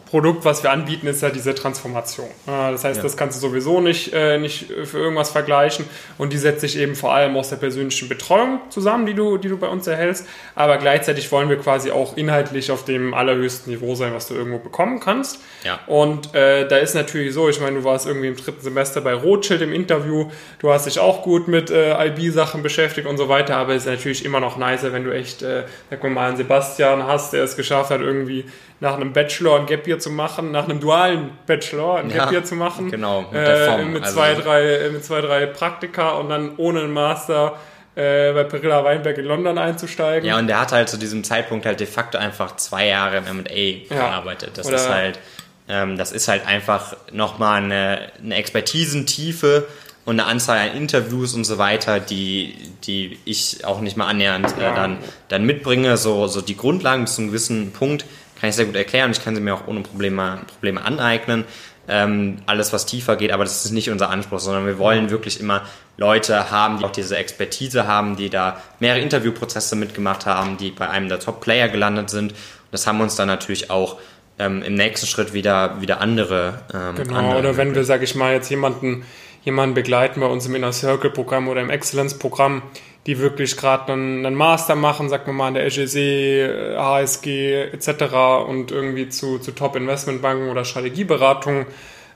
Produkt, was wir anbieten, ist ja diese Transformation. Das heißt, ja. das kannst du sowieso nicht, äh, nicht für irgendwas vergleichen. Und die setzt sich eben vor allem aus der persönlichen Betreuung zusammen, die du, die du bei uns erhältst. Aber gleichzeitig wollen wir quasi auch inhaltlich auf dem allerhöchsten Niveau sein, was du irgendwo bekommen kannst. Ja. Und äh, da ist natürlich so, ich meine, du warst irgendwie im dritten Semester bei Rothschild im Interview. Du hast dich auch gut mit äh, IB-Sachen beschäftigt und so weiter. Aber es ist natürlich immer noch nicer, wenn du echt, äh, sag mal, einen Sebastian hast, der es geschafft hat, irgendwie nach einem Bachelor ein Gap Year zu machen, nach einem dualen Bachelor ein ja, Gap Year zu machen. Genau, mit, der Form. Äh, mit, also zwei, drei, mit zwei, drei Praktika und dann ohne einen Master äh, bei Perilla Weinberg in London einzusteigen. Ja, und der hat halt zu diesem Zeitpunkt halt de facto einfach zwei Jahre im M&A ja. gearbeitet. Das Oder ist halt, ähm, das ist halt einfach nochmal eine, eine Expertisentiefe und eine Anzahl an Interviews und so weiter, die, die ich auch nicht mal annähernd äh, dann, dann mitbringe. So, so die Grundlagen bis zu einem gewissen Punkt kann ich sehr gut erklären. Ich kann sie mir auch ohne Probleme, Probleme aneignen. Ähm, alles, was tiefer geht, aber das ist nicht unser Anspruch, sondern wir wollen wirklich immer Leute haben, die auch diese Expertise haben, die da mehrere Interviewprozesse mitgemacht haben, die bei einem der Top-Player gelandet sind. Und das haben uns dann natürlich auch ähm, im nächsten Schritt wieder, wieder andere. Ähm, genau, andere oder wenn wir, sage ich mal, jetzt jemanden, jemanden begleiten bei uns im Inner Circle Programm oder im Excellence Programm, die wirklich gerade einen, einen, Master machen, sagt man mal an der LGC, HSG etc. und irgendwie zu, zu Top-Investmentbanken oder Strategieberatungen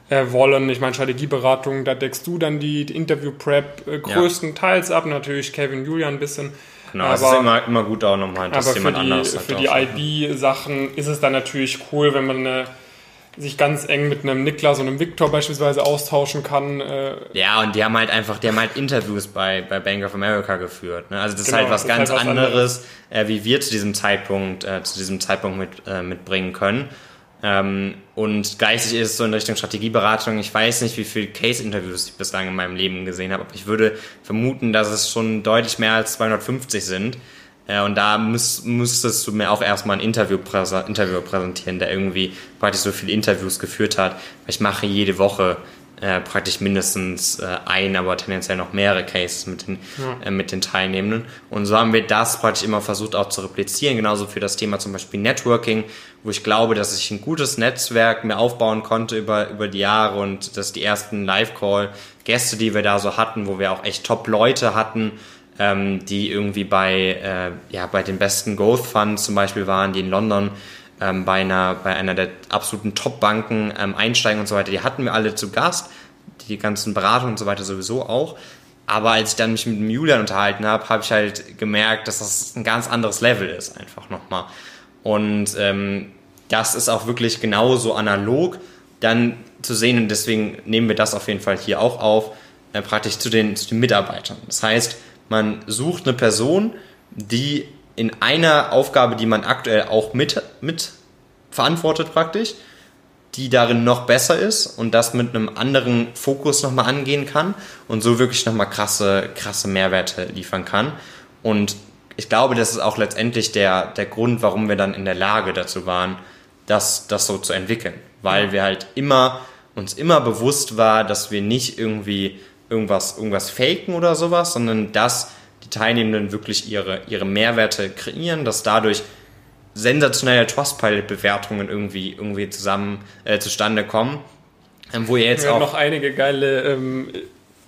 äh, wollen. Ich meine, Strategieberatung, da deckst du dann die, die Interview-Prep äh, größtenteils ja. ab, natürlich Kevin Julian ein bisschen. Genau, aber, es ist immer, immer gut auch nochmal, dass jemand die, anderes Für die IB-Sachen ist es dann natürlich cool, wenn man eine sich ganz eng mit einem Niklas und einem Viktor beispielsweise austauschen kann. Äh ja, und die haben halt einfach, die haben halt Interviews bei, bei Bank of America geführt. Ne? Also das genau, ist halt was ganz halt was anderes, anderes. Äh, wie wir zu diesem Zeitpunkt, äh, zu diesem Zeitpunkt mit, äh, mitbringen können. Ähm, und gleichzeitig ist es so in Richtung Strategieberatung. Ich weiß nicht, wie viele Case-Interviews ich bislang in meinem Leben gesehen habe, aber ich würde vermuten, dass es schon deutlich mehr als 250 sind. Äh, und da müß, müsstest du mir auch erstmal ein Interview, präse, Interview präsentieren, der irgendwie praktisch so viele Interviews geführt hat. Ich mache jede Woche äh, praktisch mindestens äh, ein, aber tendenziell noch mehrere Cases mit den, ja. äh, mit den Teilnehmenden. Und so haben wir das praktisch immer versucht auch zu replizieren, genauso für das Thema zum Beispiel Networking, wo ich glaube, dass ich ein gutes Netzwerk mir aufbauen konnte über, über die Jahre und dass die ersten Live-Call-Gäste, die wir da so hatten, wo wir auch echt Top-Leute hatten, ähm, die irgendwie bei, äh, ja, bei den besten Growth Funds zum Beispiel waren, die in London ähm, bei, einer, bei einer der absoluten Top-Banken ähm, einsteigen und so weiter. Die hatten wir alle zu Gast, die ganzen Beratungen und so weiter sowieso auch. Aber als ich dann mich mit dem Julian unterhalten habe, habe ich halt gemerkt, dass das ein ganz anderes Level ist, einfach nochmal. Und ähm, das ist auch wirklich genauso analog dann zu sehen und deswegen nehmen wir das auf jeden Fall hier auch auf, äh, praktisch zu den, zu den Mitarbeitern. Das heißt, man sucht eine Person, die in einer Aufgabe, die man aktuell auch mit, mit verantwortet praktisch, die darin noch besser ist und das mit einem anderen Fokus nochmal angehen kann und so wirklich nochmal krasse, krasse Mehrwerte liefern kann. Und ich glaube, das ist auch letztendlich der, der Grund, warum wir dann in der Lage dazu waren, das, das so zu entwickeln. Weil wir halt immer, uns immer bewusst war, dass wir nicht irgendwie irgendwas, irgendwas faken oder sowas, sondern dass die Teilnehmenden wirklich ihre, ihre Mehrwerte kreieren, dass dadurch sensationelle Trustpilot-Bewertungen irgendwie, irgendwie zusammen äh, zustande kommen. Ähm, wo ihr jetzt auch noch einige geile ähm,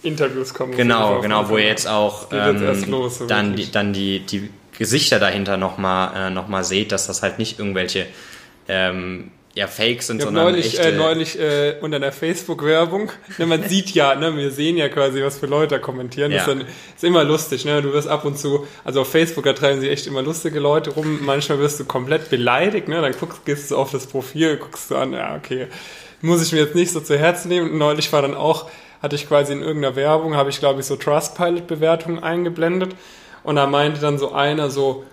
Interviews kommen. Genau, genau, wo ihr jetzt auch ähm, jetzt los, so dann, die, dann die, die Gesichter dahinter nochmal äh, noch seht, dass das halt nicht irgendwelche ähm, ja, fake sind, sondern neulich, echte... Äh, neulich äh, unter einer Facebook-Werbung, ne, man <laughs> sieht ja, ne, wir sehen ja quasi, was für Leute da kommentieren. Ja. Das ist, dann, ist immer lustig, ne? Du wirst ab und zu, also auf Facebook, da treiben sich echt immer lustige Leute rum. Manchmal wirst du komplett beleidigt, ne? Dann guckst, gehst du auf das Profil, guckst du an, ja, okay, muss ich mir jetzt nicht so zu Herzen nehmen. neulich war dann auch, hatte ich quasi in irgendeiner Werbung, habe ich, glaube ich, so Trustpilot-Bewertungen eingeblendet. Und da meinte dann so einer so,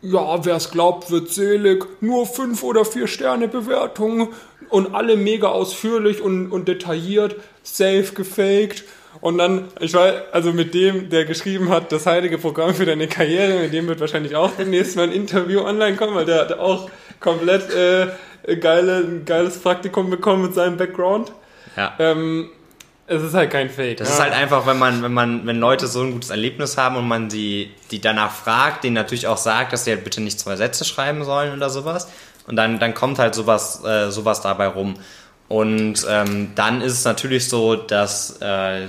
ja, wer es glaubt, wird selig, nur fünf oder vier Sterne Bewertungen und alle mega ausführlich und, und detailliert, safe gefaked. Und dann, ich weiß, also mit dem, der geschrieben hat, das heilige Programm für deine Karriere, mit dem wird wahrscheinlich auch demnächst mal ein Interview online kommen, weil der hat auch komplett äh, geile, ein geiles Praktikum bekommen mit seinem Background. Ja. Ähm, es ist halt kein Fake. Das ja. ist halt einfach, wenn man, wenn man, wenn Leute so ein gutes Erlebnis haben und man die, die danach fragt, denen natürlich auch sagt, dass sie halt bitte nicht zwei Sätze schreiben sollen oder sowas. Und dann, dann kommt halt sowas, äh, sowas dabei rum. Und ähm, dann ist es natürlich so, dass, äh,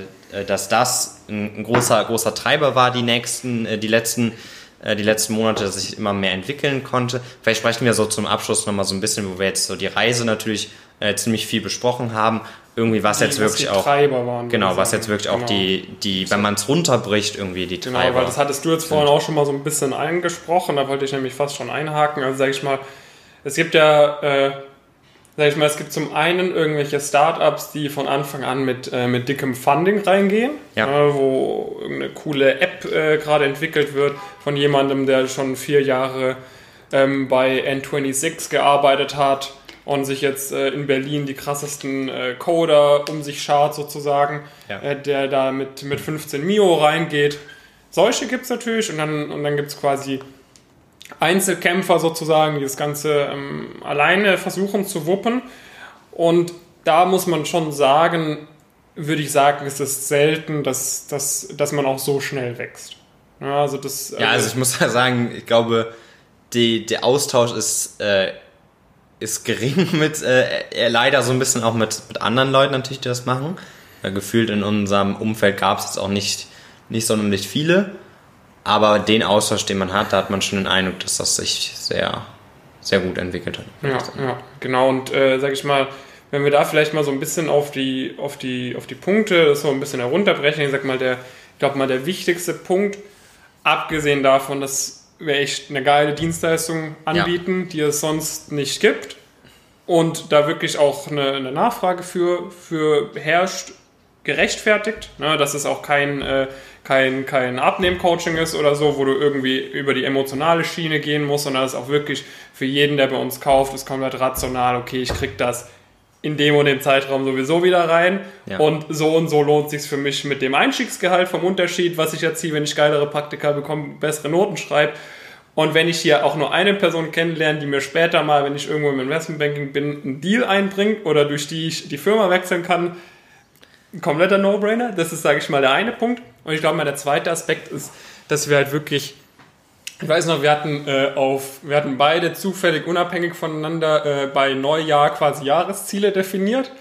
dass das ein, ein, großer, großer Treiber war, die nächsten, äh, die letzten äh, die letzten Monate, dass ich immer mehr entwickeln konnte. Vielleicht sprechen wir so zum Abschluss nochmal so ein bisschen, wo wir jetzt so die Reise natürlich äh, ziemlich viel besprochen haben irgendwie was die, jetzt wirklich was auch Treiber waren, genau was jetzt wirklich genau. auch die die wenn man es runterbricht irgendwie die genau, Treiber weil das hattest du jetzt vorhin auch schon mal so ein bisschen eingesprochen da wollte ich nämlich fast schon einhaken. Also sage ich mal es gibt ja äh, sag ich mal es gibt zum einen irgendwelche Startups die von Anfang an mit äh, mit dickem Funding reingehen ja. äh, wo eine coole App äh, gerade entwickelt wird von jemandem der schon vier Jahre ähm, bei N26 gearbeitet hat und sich jetzt äh, in Berlin die krassesten äh, Coder um sich schart sozusagen, ja. äh, der da mit, mit 15 Mio reingeht. Solche gibt es natürlich und dann, und dann gibt es quasi Einzelkämpfer sozusagen, die das Ganze ähm, alleine versuchen zu wuppen. Und da muss man schon sagen, würde ich sagen, ist es selten, dass, dass, dass man auch so schnell wächst. Ja, also, das, ja, also ich muss ja sagen, ich glaube, die, der Austausch ist äh, ist gering <laughs> mit, äh, leider so ein bisschen auch mit, mit anderen Leuten natürlich, die das machen. Weil gefühlt in unserem Umfeld gab es jetzt auch nicht, nicht sonderlich viele. Aber den Austausch, den man hat, da hat man schon den Eindruck, dass das sich sehr, sehr gut entwickelt hat. Ja, ja genau. Und äh, sag ich mal, wenn wir da vielleicht mal so ein bisschen auf die, auf die, auf die Punkte das so ein bisschen herunterbrechen, ich sag mal, der, ich glaube mal, der wichtigste Punkt, abgesehen davon, dass wir echt eine geile Dienstleistung anbieten, ja. die es sonst nicht gibt und da wirklich auch eine, eine Nachfrage für, für herrscht, gerechtfertigt, ne, dass es auch kein, äh, kein, kein Abnehm-Coaching ist oder so, wo du irgendwie über die emotionale Schiene gehen musst, sondern es ist auch wirklich für jeden, der bei uns kauft, ist komplett rational, okay, ich krieg das in dem und dem Zeitraum sowieso wieder rein. Ja. Und so und so lohnt sich für mich mit dem Einstiegsgehalt vom Unterschied, was ich erziehe, wenn ich geilere Praktika bekomme, bessere Noten schreibe. Und wenn ich hier auch nur eine Person kennenlerne, die mir später mal, wenn ich irgendwo im Investmentbanking bin, einen Deal einbringt oder durch die ich die Firma wechseln kann, ein kompletter No-Brainer. Das ist, sage ich mal, der eine Punkt. Und ich glaube mal, der zweite Aspekt ist, dass wir halt wirklich ich weiß noch, wir hatten äh, auf, wir hatten beide zufällig unabhängig voneinander äh, bei Neujahr quasi Jahresziele definiert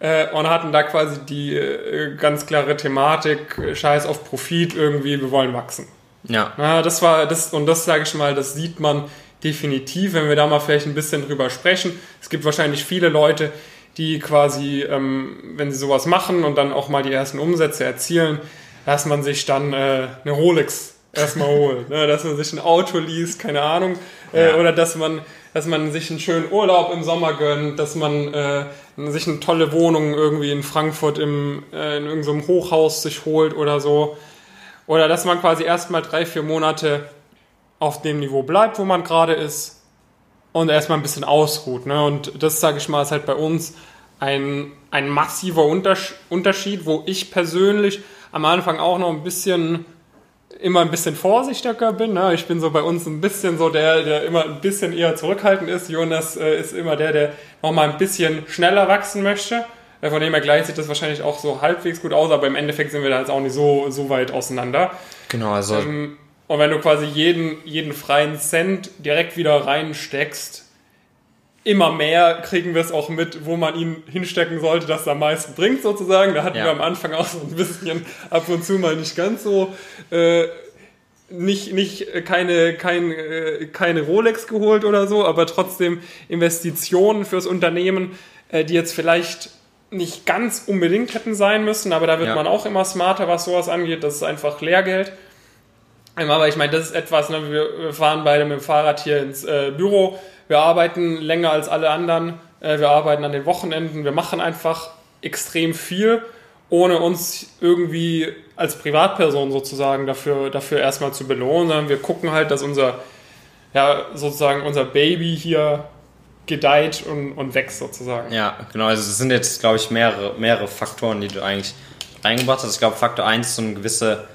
äh, und hatten da quasi die äh, ganz klare Thematik, äh, Scheiß auf Profit irgendwie, wir wollen wachsen. Ja. Na, das war das und das sage ich mal, das sieht man definitiv, wenn wir da mal vielleicht ein bisschen drüber sprechen. Es gibt wahrscheinlich viele Leute, die quasi, ähm, wenn sie sowas machen und dann auch mal die ersten Umsätze erzielen, dass man sich dann äh, eine Rolex erstmal holt. Ne? Dass man sich ein Auto liest, keine Ahnung. Äh, ja. Oder dass man, dass man sich einen schönen Urlaub im Sommer gönnt, dass man äh, sich eine tolle Wohnung irgendwie in Frankfurt im, äh, in irgendeinem Hochhaus sich holt oder so. Oder dass man quasi erstmal drei, vier Monate auf dem Niveau bleibt, wo man gerade ist und erstmal ein bisschen ausruht. Ne? Und das, sage ich mal, ist halt bei uns ein, ein massiver Unterschied, wo ich persönlich am Anfang auch noch ein bisschen immer ein bisschen vorsichtiger bin. Ne? Ich bin so bei uns ein bisschen so der, der immer ein bisschen eher zurückhaltend ist. Jonas äh, ist immer der, der nochmal ein bisschen schneller wachsen möchte. Äh, von dem her gleich sieht das wahrscheinlich auch so halbwegs gut aus, aber im Endeffekt sind wir da jetzt auch nicht so, so weit auseinander. Genau, also. Ähm, und wenn du quasi jeden, jeden freien Cent direkt wieder reinsteckst, immer mehr kriegen wir es auch mit, wo man ihn hinstecken sollte, dass er am meisten bringt sozusagen. Da hatten ja. wir am Anfang auch so ein bisschen <laughs> ab und zu mal nicht ganz so äh, nicht, nicht äh, keine, kein, äh, keine Rolex geholt oder so, aber trotzdem Investitionen fürs Unternehmen, äh, die jetzt vielleicht nicht ganz unbedingt hätten sein müssen, aber da wird ja. man auch immer smarter, was sowas angeht. Das ist einfach Lehrgeld. Aber ich meine, das ist etwas, ne, wir fahren beide mit dem Fahrrad hier ins äh, Büro wir arbeiten länger als alle anderen, äh, wir arbeiten an den Wochenenden, wir machen einfach extrem viel, ohne uns irgendwie als Privatperson sozusagen dafür, dafür erstmal zu belohnen, sondern wir gucken halt, dass unser, ja, sozusagen unser Baby hier gedeiht und, und wächst sozusagen. Ja, genau. Also es sind jetzt, glaube ich, mehrere, mehrere Faktoren, die du eigentlich reingebracht hast. Ich glaube, Faktor 1 ist so eine gewisse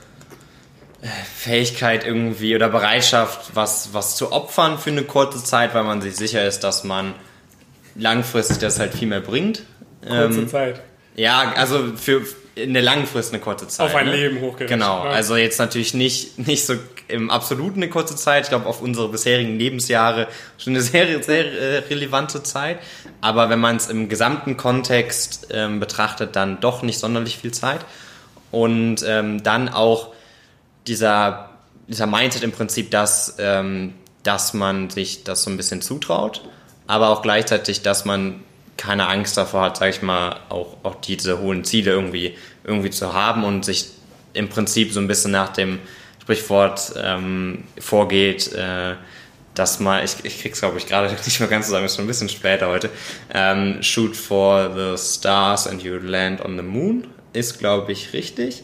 Fähigkeit irgendwie oder Bereitschaft, was, was zu opfern für eine kurze Zeit, weil man sich sicher ist, dass man langfristig das halt viel mehr bringt. Kurze ähm, Zeit. Ja, also für in der langen Frist eine kurze Zeit. Auf ein ne? Leben hochgerechnet. Genau, also jetzt natürlich nicht, nicht so im Absoluten eine kurze Zeit. Ich glaube, auf unsere bisherigen Lebensjahre schon eine sehr, sehr äh, relevante Zeit. Aber wenn man es im gesamten Kontext ähm, betrachtet, dann doch nicht sonderlich viel Zeit. Und ähm, dann auch dieser, dieser Mindset im Prinzip, dass, ähm, dass man sich das so ein bisschen zutraut, aber auch gleichzeitig, dass man keine Angst davor hat, sage ich mal, auch, auch diese hohen Ziele irgendwie, irgendwie zu haben und sich im Prinzip so ein bisschen nach dem Sprichwort ähm, vorgeht, äh, dass man, ich, ich krieg's glaube ich gerade <laughs> nicht mehr ganz zusammen, ist schon ein bisschen später heute, ähm, shoot for the stars and you land on the moon, ist glaube ich richtig.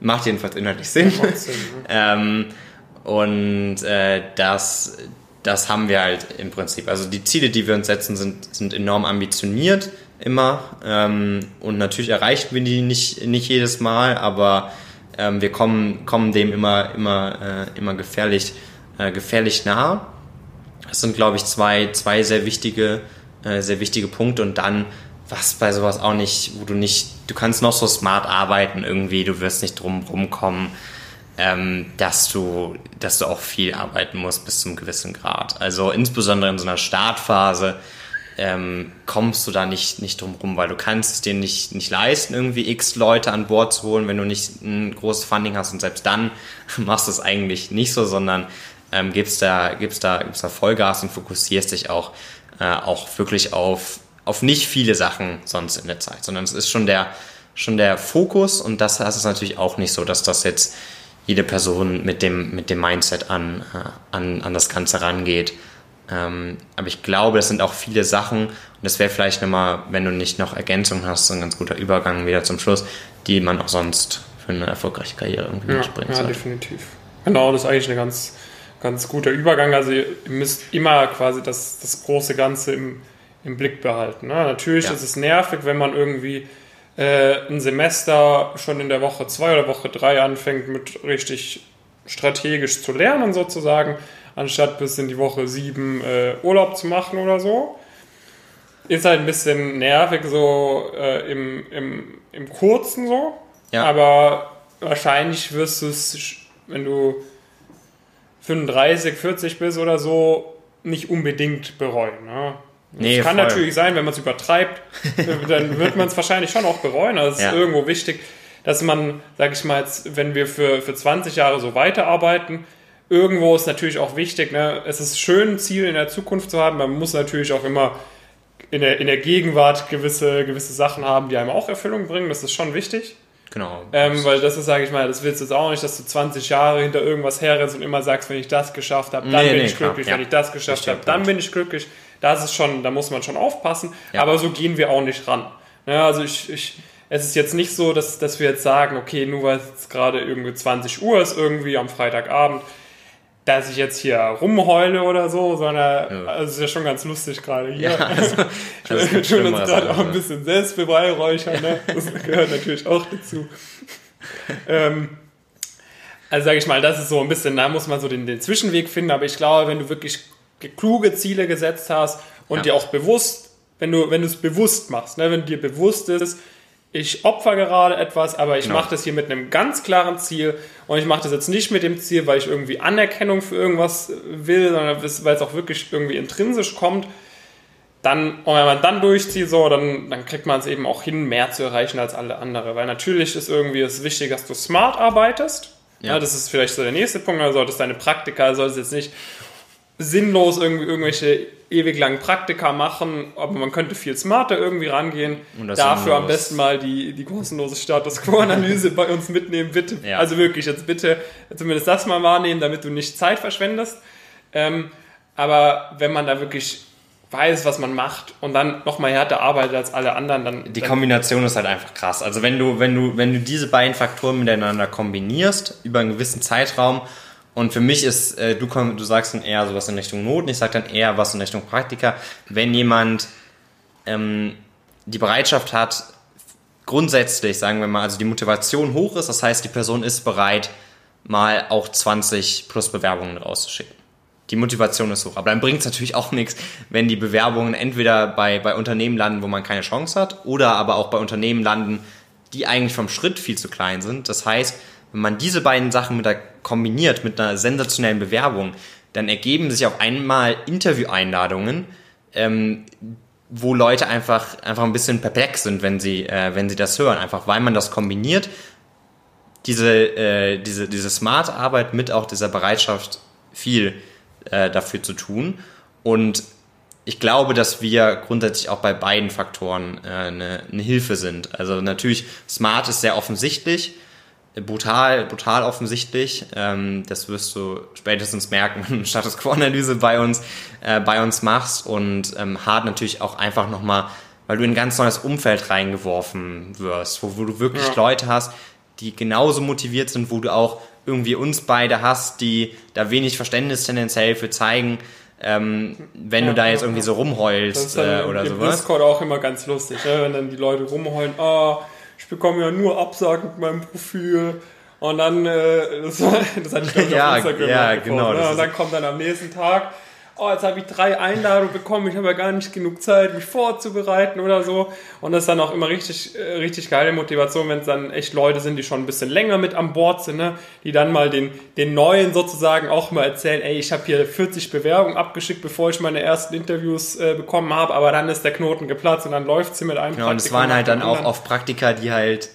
Macht jedenfalls inhaltlich Sinn. Sinn <laughs> ähm, und äh, das, das haben wir halt im Prinzip. Also die Ziele, die wir uns setzen, sind, sind enorm ambitioniert immer. Ähm, und natürlich erreichen wir die nicht, nicht jedes Mal, aber ähm, wir kommen, kommen dem immer, immer, äh, immer gefährlich, äh, gefährlich nah. Das sind, glaube ich, zwei, zwei sehr wichtige, äh, sehr wichtige Punkte. Und dann was bei sowas auch nicht, wo du nicht, du kannst noch so smart arbeiten irgendwie, du wirst nicht drum rumkommen, ähm, dass du, dass du auch viel arbeiten musst bis zum gewissen Grad. Also insbesondere in so einer Startphase ähm, kommst du da nicht, nicht drum rum, weil du kannst es dir nicht, nicht leisten, irgendwie x Leute an Bord zu holen, wenn du nicht ein großes Funding hast und selbst dann <laughs> machst du es eigentlich nicht so, sondern ähm, gibst, da, gibst, da, gibst da Vollgas und fokussierst dich auch, äh, auch wirklich auf, auf nicht viele Sachen sonst in der Zeit, sondern es ist schon der, schon der Fokus und das, das ist natürlich auch nicht so, dass das jetzt jede Person mit dem, mit dem Mindset an, äh, an, an das Ganze rangeht. Ähm, aber ich glaube, es sind auch viele Sachen und das wäre vielleicht nochmal, wenn du nicht noch Ergänzungen hast, so ein ganz guter Übergang wieder zum Schluss, die man auch sonst für eine erfolgreiche Karriere irgendwie ja, mitbringt. Ja, definitiv. Genau, das ist eigentlich ein ganz, ganz guter Übergang. Also ihr müsst immer quasi das, das große Ganze im, im Blick behalten. Ne? Natürlich ja. ist es nervig, wenn man irgendwie äh, ein Semester schon in der Woche zwei oder Woche drei anfängt, mit richtig strategisch zu lernen sozusagen, anstatt bis in die Woche sieben äh, Urlaub zu machen oder so. Ist halt ein bisschen nervig so äh, im, im, im Kurzen so, ja. aber wahrscheinlich wirst du es, wenn du 35, 40 bist oder so, nicht unbedingt bereuen. Ne? Nee, das kann voll. natürlich sein, wenn man es übertreibt, <laughs> dann wird man es wahrscheinlich schon auch bereuen. Also es ja. ist irgendwo wichtig, dass man, sag ich mal jetzt, wenn wir für, für 20 Jahre so weiterarbeiten, irgendwo ist natürlich auch wichtig, ne? es ist schön, ein Ziel in der Zukunft zu haben, man muss natürlich auch immer in der, in der Gegenwart gewisse, gewisse Sachen haben, die einem auch Erfüllung bringen, das ist schon wichtig. Genau. Ähm, weil das ist, sage ich mal, das willst du jetzt auch nicht, dass du 20 Jahre hinter irgendwas herrennst und immer sagst, wenn ich das geschafft habe, dann nee, bin nee, ich glücklich, wenn ich das geschafft habe, dann bin ich glücklich. Das ist schon, da muss man schon aufpassen. Ja. Aber so gehen wir auch nicht ran. Ja, also ich, ich, es ist jetzt nicht so, dass, dass wir jetzt sagen, okay, nur weil es gerade irgendwie 20 Uhr ist, irgendwie am Freitagabend, dass ich jetzt hier rumheule oder so, sondern ja. also es ist ja schon ganz lustig gerade hier. Ja, <laughs> also, ich will schon uns gerade auch ein bisschen selbst beweihräuchern, ne? das gehört natürlich auch dazu. <laughs> ähm, also sage ich mal, das ist so ein bisschen, da muss man so den, den Zwischenweg finden, aber ich glaube, wenn du wirklich kluge Ziele gesetzt hast und ja. dir auch bewusst, wenn du, wenn du es bewusst machst, ne, wenn dir bewusst ist, ich opfer gerade etwas, aber ich genau. mache das hier mit einem ganz klaren Ziel und ich mache das jetzt nicht mit dem Ziel, weil ich irgendwie Anerkennung für irgendwas will, sondern weil es auch wirklich irgendwie intrinsisch kommt. Dann, und wenn man dann durchzieht, so, dann, dann kriegt man es eben auch hin, mehr zu erreichen als alle andere. Weil natürlich ist irgendwie es wichtig, dass du smart arbeitest. Ja. ja. das ist vielleicht so der nächste Punkt. Also solltest deine Praktika, solltest jetzt nicht sinnlos irgendwie irgendwelche ewig langen Praktika machen, aber man könnte viel smarter irgendwie rangehen. Dafür am besten mal die, die kostenlose Status Quo-Analyse bei uns mitnehmen, bitte. Ja. Also wirklich, jetzt bitte zumindest das mal wahrnehmen, damit du nicht Zeit verschwendest. Ähm, aber wenn man da wirklich weiß, was man macht und dann nochmal härter arbeitet als alle anderen, dann. Die dann Kombination ist halt einfach krass. Also wenn du, wenn du, wenn du diese beiden Faktoren miteinander kombinierst über einen gewissen Zeitraum und für mich ist, äh, du, komm, du sagst dann eher sowas in Richtung Noten, ich sage dann eher was in Richtung Praktika. Wenn jemand ähm, die Bereitschaft hat, grundsätzlich, sagen wir mal, also die Motivation hoch ist, das heißt, die Person ist bereit, mal auch 20 plus Bewerbungen rauszuschicken. Die Motivation ist hoch. Aber dann bringt es natürlich auch nichts, wenn die Bewerbungen entweder bei, bei Unternehmen landen, wo man keine Chance hat, oder aber auch bei Unternehmen landen, die eigentlich vom Schritt viel zu klein sind. Das heißt, wenn man diese beiden Sachen mit der, kombiniert mit einer sensationellen Bewerbung, dann ergeben sich auf einmal Intervieweinladungen, ähm, wo Leute einfach, einfach ein bisschen perplex sind, wenn sie, äh, wenn sie das hören. Einfach weil man das kombiniert, diese, äh, diese, diese smart Arbeit mit auch dieser Bereitschaft, viel äh, dafür zu tun. Und ich glaube, dass wir grundsätzlich auch bei beiden Faktoren äh, eine, eine Hilfe sind. Also natürlich, smart ist sehr offensichtlich brutal, brutal offensichtlich. Ähm, das wirst du spätestens merken, <laughs> wenn du eine Status Quo-Analyse bei uns, äh, bei uns machst und ähm, hart natürlich auch einfach nochmal, weil du in ein ganz neues Umfeld reingeworfen wirst, wo, wo du wirklich ja. Leute hast, die genauso motiviert sind, wo du auch irgendwie uns beide hast, die da wenig Verständnis tendenziell für zeigen, ähm, wenn ja, du da jetzt irgendwie so rumheulst das ist dann äh, oder sowas. Das Discord auch immer ganz lustig, ne? wenn dann die Leute rumheulen, oh, ich bekomme ja nur Absagen mit meinem Profil. Und dann, äh, <laughs> das, das hatte ich glaube ich ja, auf Instagram ja, genau, ne? Und dann kommt dann am nächsten Tag, oh, jetzt habe ich drei Einladungen bekommen, ich habe ja gar nicht genug Zeit, mich vorzubereiten oder so. Und das ist dann auch immer richtig, äh, richtig geile Motivation, wenn es dann echt Leute sind, die schon ein bisschen länger mit an Bord sind, ne? die dann mal den, den Neuen sozusagen auch mal erzählen, ey, ich habe hier 40 Bewerbungen abgeschickt, bevor ich meine ersten Interviews äh, bekommen habe, aber dann ist der Knoten geplatzt und dann läuft sie mit einem Genau, und es waren halt dann auch auf Praktika, die halt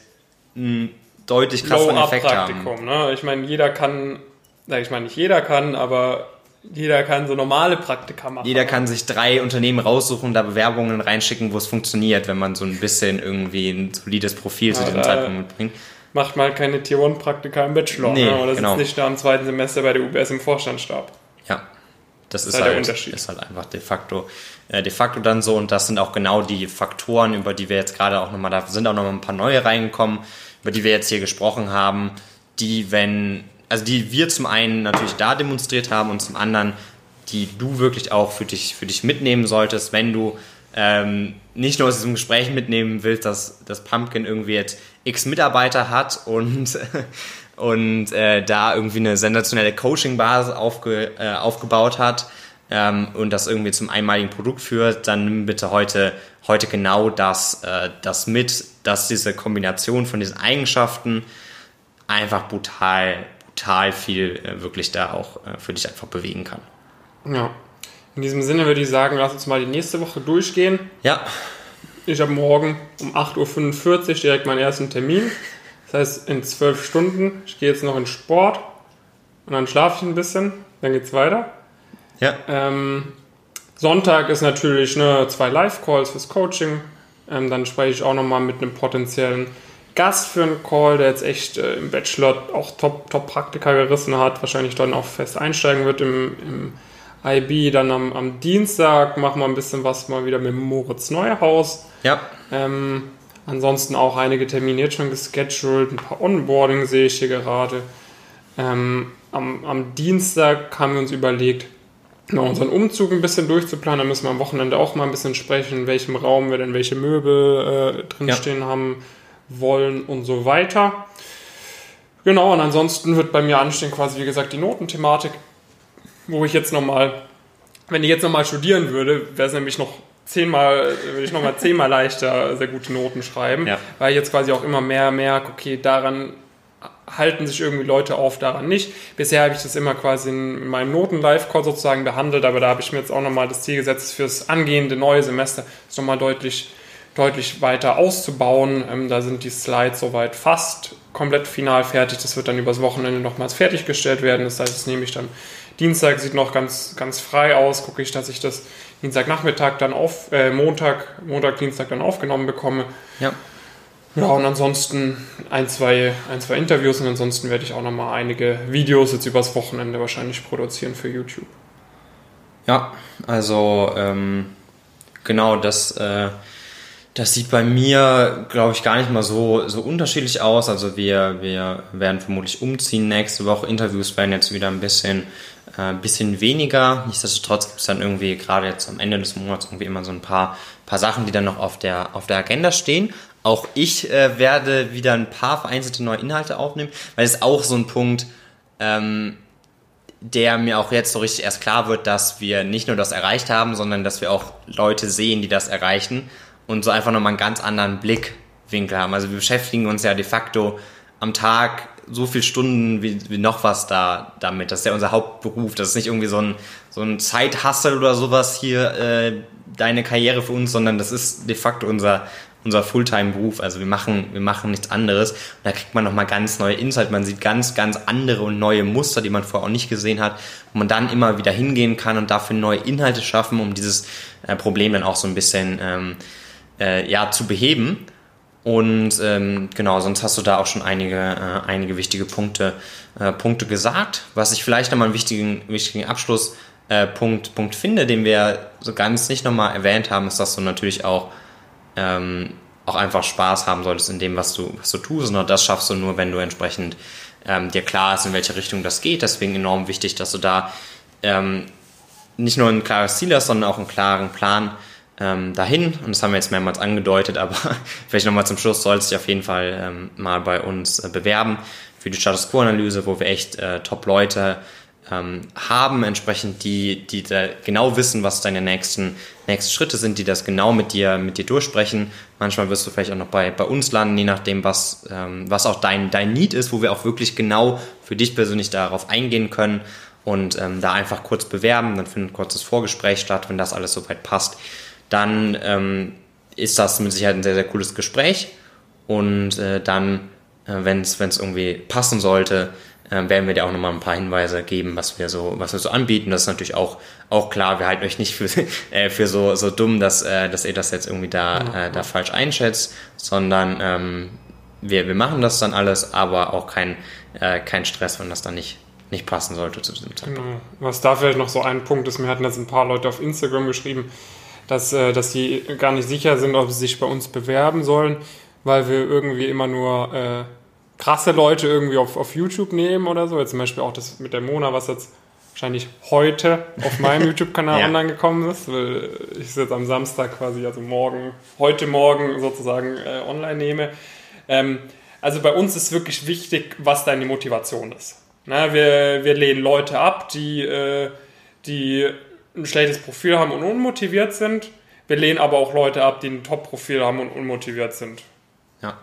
einen deutlich krasseren Effekt haben. Ne? Ich meine, jeder kann, ich meine nicht jeder kann, aber jeder kann so normale Praktika machen. Jeder kann sich drei Unternehmen raussuchen, da Bewerbungen reinschicken, wo es funktioniert, wenn man so ein bisschen irgendwie ein solides Profil ja, zu diesem Zeitpunkt mitbringt. Macht mal keine Tier 1 Praktika im Bachelor. Nee, ne? Oder genau. sitzt nicht da im zweiten Semester bei der UBS im Vorstandsstab. Ja, das, ist, ist halt, der Unterschied. ist halt einfach de facto, äh, de facto dann so und das sind auch genau die Faktoren, über die wir jetzt gerade auch nochmal, da sind auch nochmal ein paar neue reingekommen, über die wir jetzt hier gesprochen haben, die, wenn also die wir zum einen natürlich da demonstriert haben und zum anderen, die du wirklich auch für dich, für dich mitnehmen solltest, wenn du ähm, nicht nur aus diesem Gespräch mitnehmen willst, dass, dass Pumpkin irgendwie jetzt x Mitarbeiter hat und, <laughs> und äh, da irgendwie eine sensationelle Coaching-Basis aufge, äh, aufgebaut hat ähm, und das irgendwie zum einmaligen Produkt führt, dann nimm bitte heute, heute genau das, äh, das mit, dass diese Kombination von diesen Eigenschaften einfach brutal total viel äh, wirklich da auch äh, für dich einfach bewegen kann. Ja. In diesem Sinne würde ich sagen, lass uns mal die nächste Woche durchgehen. Ja. Ich habe morgen um 8.45 Uhr direkt meinen ersten Termin. Das heißt, in zwölf Stunden. Ich gehe jetzt noch in Sport und dann schlafe ich ein bisschen. Dann geht es weiter. Ja. Ähm, Sonntag ist natürlich ne, zwei Live-Calls fürs Coaching. Ähm, dann spreche ich auch nochmal mit einem potenziellen Gast für einen Call, der jetzt echt äh, im Bachelor auch Top-Praktika Top gerissen hat, wahrscheinlich dann auch fest einsteigen wird im, im IB. Dann am, am, Dienstag machen wir ein bisschen was mal wieder mit Moritz Neuhaus. Ja. Ähm, ansonsten auch einige Termine jetzt schon gescheduled, ein paar Onboarding sehe ich hier gerade. Ähm, am, am, Dienstag haben wir uns überlegt, noch unseren Umzug ein bisschen durchzuplanen. Da müssen wir am Wochenende auch mal ein bisschen sprechen, in welchem Raum wir denn welche Möbel äh, drinstehen ja. haben wollen und so weiter. Genau, und ansonsten wird bei mir anstehen quasi, wie gesagt, die Notenthematik, wo ich jetzt nochmal, wenn ich jetzt nochmal studieren würde, wäre es nämlich noch zehnmal, würde ich nochmal zehnmal leichter sehr gute Noten schreiben, ja. weil ich jetzt quasi auch immer mehr merke, okay, daran halten sich irgendwie Leute auf, daran nicht. Bisher habe ich das immer quasi in meinem Noten-Live-Call sozusagen behandelt, aber da habe ich mir jetzt auch nochmal das Ziel gesetzt, fürs angehende neue Semester das nochmal deutlich deutlich weiter auszubauen. Ähm, da sind die Slides soweit fast komplett final fertig. Das wird dann übers Wochenende nochmals fertiggestellt werden. Das heißt, das nehme ich dann Dienstag, sieht noch ganz, ganz frei aus. Gucke ich, dass ich das Dienstagnachmittag dann auf, äh, Montag, Montag, Dienstag dann aufgenommen bekomme. Ja. Ja, und ansonsten ein, zwei, ein, zwei Interviews und ansonsten werde ich auch nochmal einige Videos jetzt übers Wochenende wahrscheinlich produzieren für YouTube. Ja, also ähm, genau das. Äh das sieht bei mir, glaube ich, gar nicht mal so, so unterschiedlich aus. Also wir, wir werden vermutlich umziehen nächste Woche. Interviews werden jetzt wieder ein bisschen, äh, bisschen weniger. Nichtsdestotrotz gibt es dann irgendwie gerade jetzt am Ende des Monats irgendwie immer so ein paar, paar Sachen, die dann noch auf der, auf der Agenda stehen. Auch ich äh, werde wieder ein paar vereinzelte neue Inhalte aufnehmen, weil es auch so ein Punkt, ähm, der mir auch jetzt so richtig erst klar wird, dass wir nicht nur das erreicht haben, sondern dass wir auch Leute sehen, die das erreichen und so einfach nochmal einen ganz anderen Blickwinkel haben. Also wir beschäftigen uns ja de facto am Tag so viele Stunden wie, wie noch was da damit. Das ist ja unser Hauptberuf. Das ist nicht irgendwie so ein, so ein Zeithassel oder sowas hier, äh, deine Karriere für uns, sondern das ist de facto unser, unser Fulltime-Beruf. Also wir machen, wir machen nichts anderes. Und da kriegt man nochmal ganz neue Insight. Man sieht ganz, ganz andere und neue Muster, die man vorher auch nicht gesehen hat, wo man dann immer wieder hingehen kann und dafür neue Inhalte schaffen, um dieses äh, Problem dann auch so ein bisschen ähm, äh, ja, zu beheben. Und ähm, genau, sonst hast du da auch schon einige, äh, einige wichtige Punkte, äh, Punkte gesagt. Was ich vielleicht nochmal einen wichtigen, wichtigen Abschlusspunkt äh, Punkt, finde, den wir so ganz nicht nochmal erwähnt haben, ist, dass du natürlich auch, ähm, auch einfach Spaß haben solltest in dem, was du, was du tust. Und das schaffst du nur, wenn du entsprechend ähm, dir klar ist, in welche Richtung das geht. Deswegen enorm wichtig, dass du da ähm, nicht nur ein klares Ziel hast, sondern auch einen klaren Plan ähm, dahin. Und das haben wir jetzt mehrmals angedeutet, aber <laughs> vielleicht nochmal zum Schluss sollst du dich auf jeden Fall ähm, mal bei uns äh, bewerben für die Status Quo-Analyse, wo wir echt äh, Top-Leute ähm, haben, entsprechend die, die da genau wissen, was deine nächsten, nächsten Schritte sind, die das genau mit dir, mit dir durchsprechen. Manchmal wirst du vielleicht auch noch bei, bei uns landen, je nachdem, was, ähm, was auch dein, dein Need ist, wo wir auch wirklich genau für dich persönlich darauf eingehen können und ähm, da einfach kurz bewerben, dann findet ein kurzes Vorgespräch statt, wenn das alles soweit passt. Dann ähm, ist das mit Sicherheit ein sehr, sehr cooles Gespräch und äh, dann, äh, wenn es irgendwie passen sollte, äh, werden wir dir auch nochmal ein paar Hinweise geben, was wir so, was wir so anbieten. Das ist natürlich auch, auch klar, wir halten euch nicht für, <laughs> äh, für so, so dumm, dass, äh, dass ihr das jetzt irgendwie da, äh, da falsch einschätzt, sondern ähm, wir, wir machen das dann alles, aber auch kein, äh, kein Stress, wenn das dann nicht, nicht passen sollte zu diesem Zeitpunkt. Genau. Was da vielleicht noch so ein Punkt ist, mir hatten jetzt ein paar Leute auf Instagram geschrieben, dass, äh, dass die gar nicht sicher sind, ob sie sich bei uns bewerben sollen, weil wir irgendwie immer nur äh, krasse Leute irgendwie auf, auf YouTube nehmen oder so. Jetzt zum Beispiel auch das mit der Mona, was jetzt wahrscheinlich heute auf meinem <laughs> YouTube-Kanal ja. online gekommen ist, weil ich es jetzt am Samstag quasi, also morgen, heute Morgen sozusagen äh, online nehme. Ähm, also bei uns ist wirklich wichtig, was deine Motivation ist. Na, wir, wir lehnen Leute ab, die, äh, die ein schlechtes Profil haben und unmotiviert sind. Wir lehnen aber auch Leute ab, die ein Top-Profil haben und unmotiviert sind. Ja.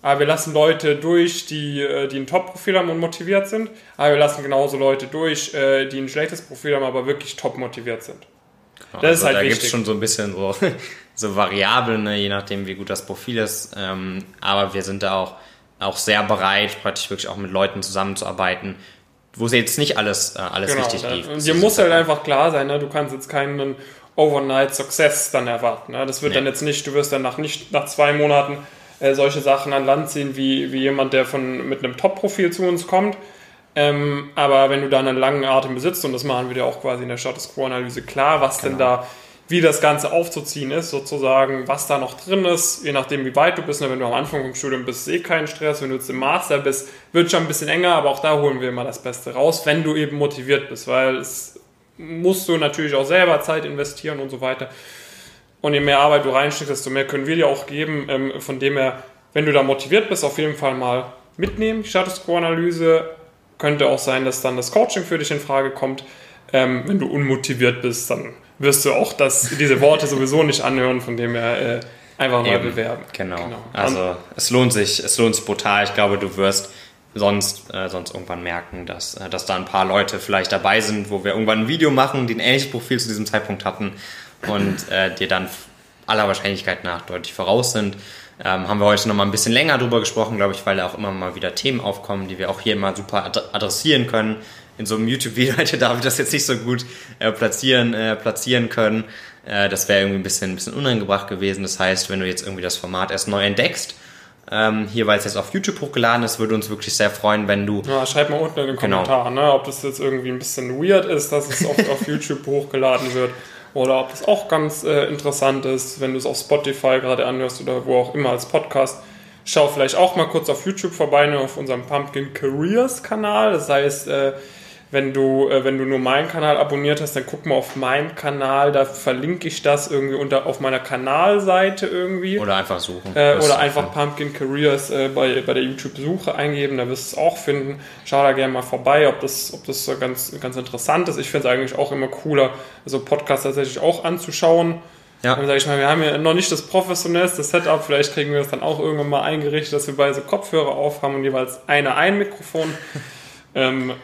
Aber wir lassen Leute durch, die, äh, die ein Top-Profil haben und motiviert sind. Aber wir lassen genauso Leute durch, äh, die ein schlechtes Profil haben, aber wirklich top motiviert sind. Genau, das also ist halt da gibt es schon so ein bisschen so, <laughs> so Variablen, ne, je nachdem, wie gut das Profil ist. Ähm, aber wir sind da auch auch sehr bereit, praktisch wirklich auch mit Leuten zusammenzuarbeiten, wo es jetzt nicht alles, äh, alles genau, richtig lief. Und dir muss halt einfach klar sein, ne? du kannst jetzt keinen Overnight Success dann erwarten. Ne? Das wird nee. dann jetzt nicht, du wirst dann nach, nicht, nach zwei Monaten äh, solche Sachen an Land ziehen, wie, wie jemand, der von, mit einem Top-Profil zu uns kommt. Ähm, aber wenn du da einen langen Atem besitzt, und das machen wir dir auch quasi in der Status Quo-Analyse klar, was genau. denn da wie das Ganze aufzuziehen ist, sozusagen, was da noch drin ist, je nachdem, wie weit du bist. Ne, wenn du am Anfang vom Studium bist, ist eh kein Stress. Wenn du jetzt im Master bist, wird schon ein bisschen enger, aber auch da holen wir immer das Beste raus, wenn du eben motiviert bist, weil es musst du natürlich auch selber Zeit investieren und so weiter. Und je mehr Arbeit du reinsteckst, desto mehr können wir dir auch geben. Ähm, von dem her, wenn du da motiviert bist, auf jeden Fall mal mitnehmen. Die Status Quo-Analyse könnte auch sein, dass dann das Coaching für dich in Frage kommt. Ähm, wenn du unmotiviert bist, dann wirst du auch das, diese Worte sowieso nicht anhören, von dem her äh, einfach mal bewerben. Genau. genau. Also es lohnt sich, es lohnt sich brutal. Ich glaube, du wirst sonst, äh, sonst irgendwann merken, dass, äh, dass da ein paar Leute vielleicht dabei sind, wo wir irgendwann ein Video machen, die ein ähnliches Profil zu diesem Zeitpunkt hatten und äh, dir dann aller Wahrscheinlichkeit nach deutlich voraus sind. Ähm, haben wir heute noch mal ein bisschen länger drüber gesprochen, glaube ich, weil da auch immer mal wieder Themen aufkommen, die wir auch hier immer super adressieren können in so einem YouTube-Video <laughs> hätte David das jetzt nicht so gut äh, platzieren, äh, platzieren können. Äh, das wäre irgendwie ein bisschen, ein bisschen unangebracht gewesen. Das heißt, wenn du jetzt irgendwie das Format erst neu entdeckst, ähm, hier, weil es jetzt auf YouTube hochgeladen ist, würde uns wirklich sehr freuen, wenn du. Ja, schreib mal unten in den. Kommentaren, genau. ne, ob das jetzt irgendwie ein bisschen weird ist, dass es oft auf <laughs> YouTube hochgeladen wird. Oder ob das auch ganz äh, interessant ist, wenn du es auf Spotify gerade anhörst oder wo auch immer als Podcast. Schau vielleicht auch mal kurz auf YouTube vorbei, ne, auf unserem Pumpkin Careers Kanal. Das heißt, äh, wenn du, äh, wenn du nur meinen Kanal abonniert hast, dann guck mal auf meinen Kanal, da verlinke ich das irgendwie unter auf meiner Kanalseite irgendwie. Oder einfach suchen. Äh, oder einfach Pumpkin Careers äh, bei, bei der YouTube-Suche eingeben, da wirst du es auch finden. Schau da gerne mal vorbei, ob das, ob das so ganz, ganz interessant ist. Ich finde es eigentlich auch immer cooler, so Podcasts tatsächlich auch anzuschauen. Ja. Dann sage ich mal, wir haben ja noch nicht das professionellste Setup, vielleicht kriegen wir das dann auch irgendwann mal eingerichtet, dass wir beide so Kopfhörer aufhaben und jeweils einer ein Mikrofon. <laughs> ähm,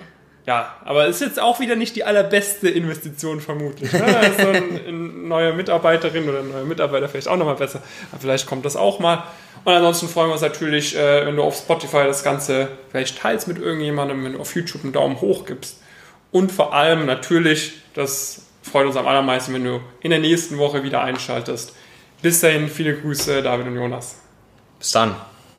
ja, aber ist jetzt auch wieder nicht die allerbeste Investition vermutlich. Ne? Da ist so ein, ein neue Mitarbeiterin oder ein neuer Mitarbeiter vielleicht auch nochmal besser. Aber vielleicht kommt das auch mal. Und ansonsten freuen wir uns natürlich, äh, wenn du auf Spotify das Ganze vielleicht teilst mit irgendjemandem, wenn du auf YouTube einen Daumen hoch gibst. Und vor allem natürlich, das freut uns am allermeisten, wenn du in der nächsten Woche wieder einschaltest. Bis dahin, viele Grüße, David und Jonas. Bis dann.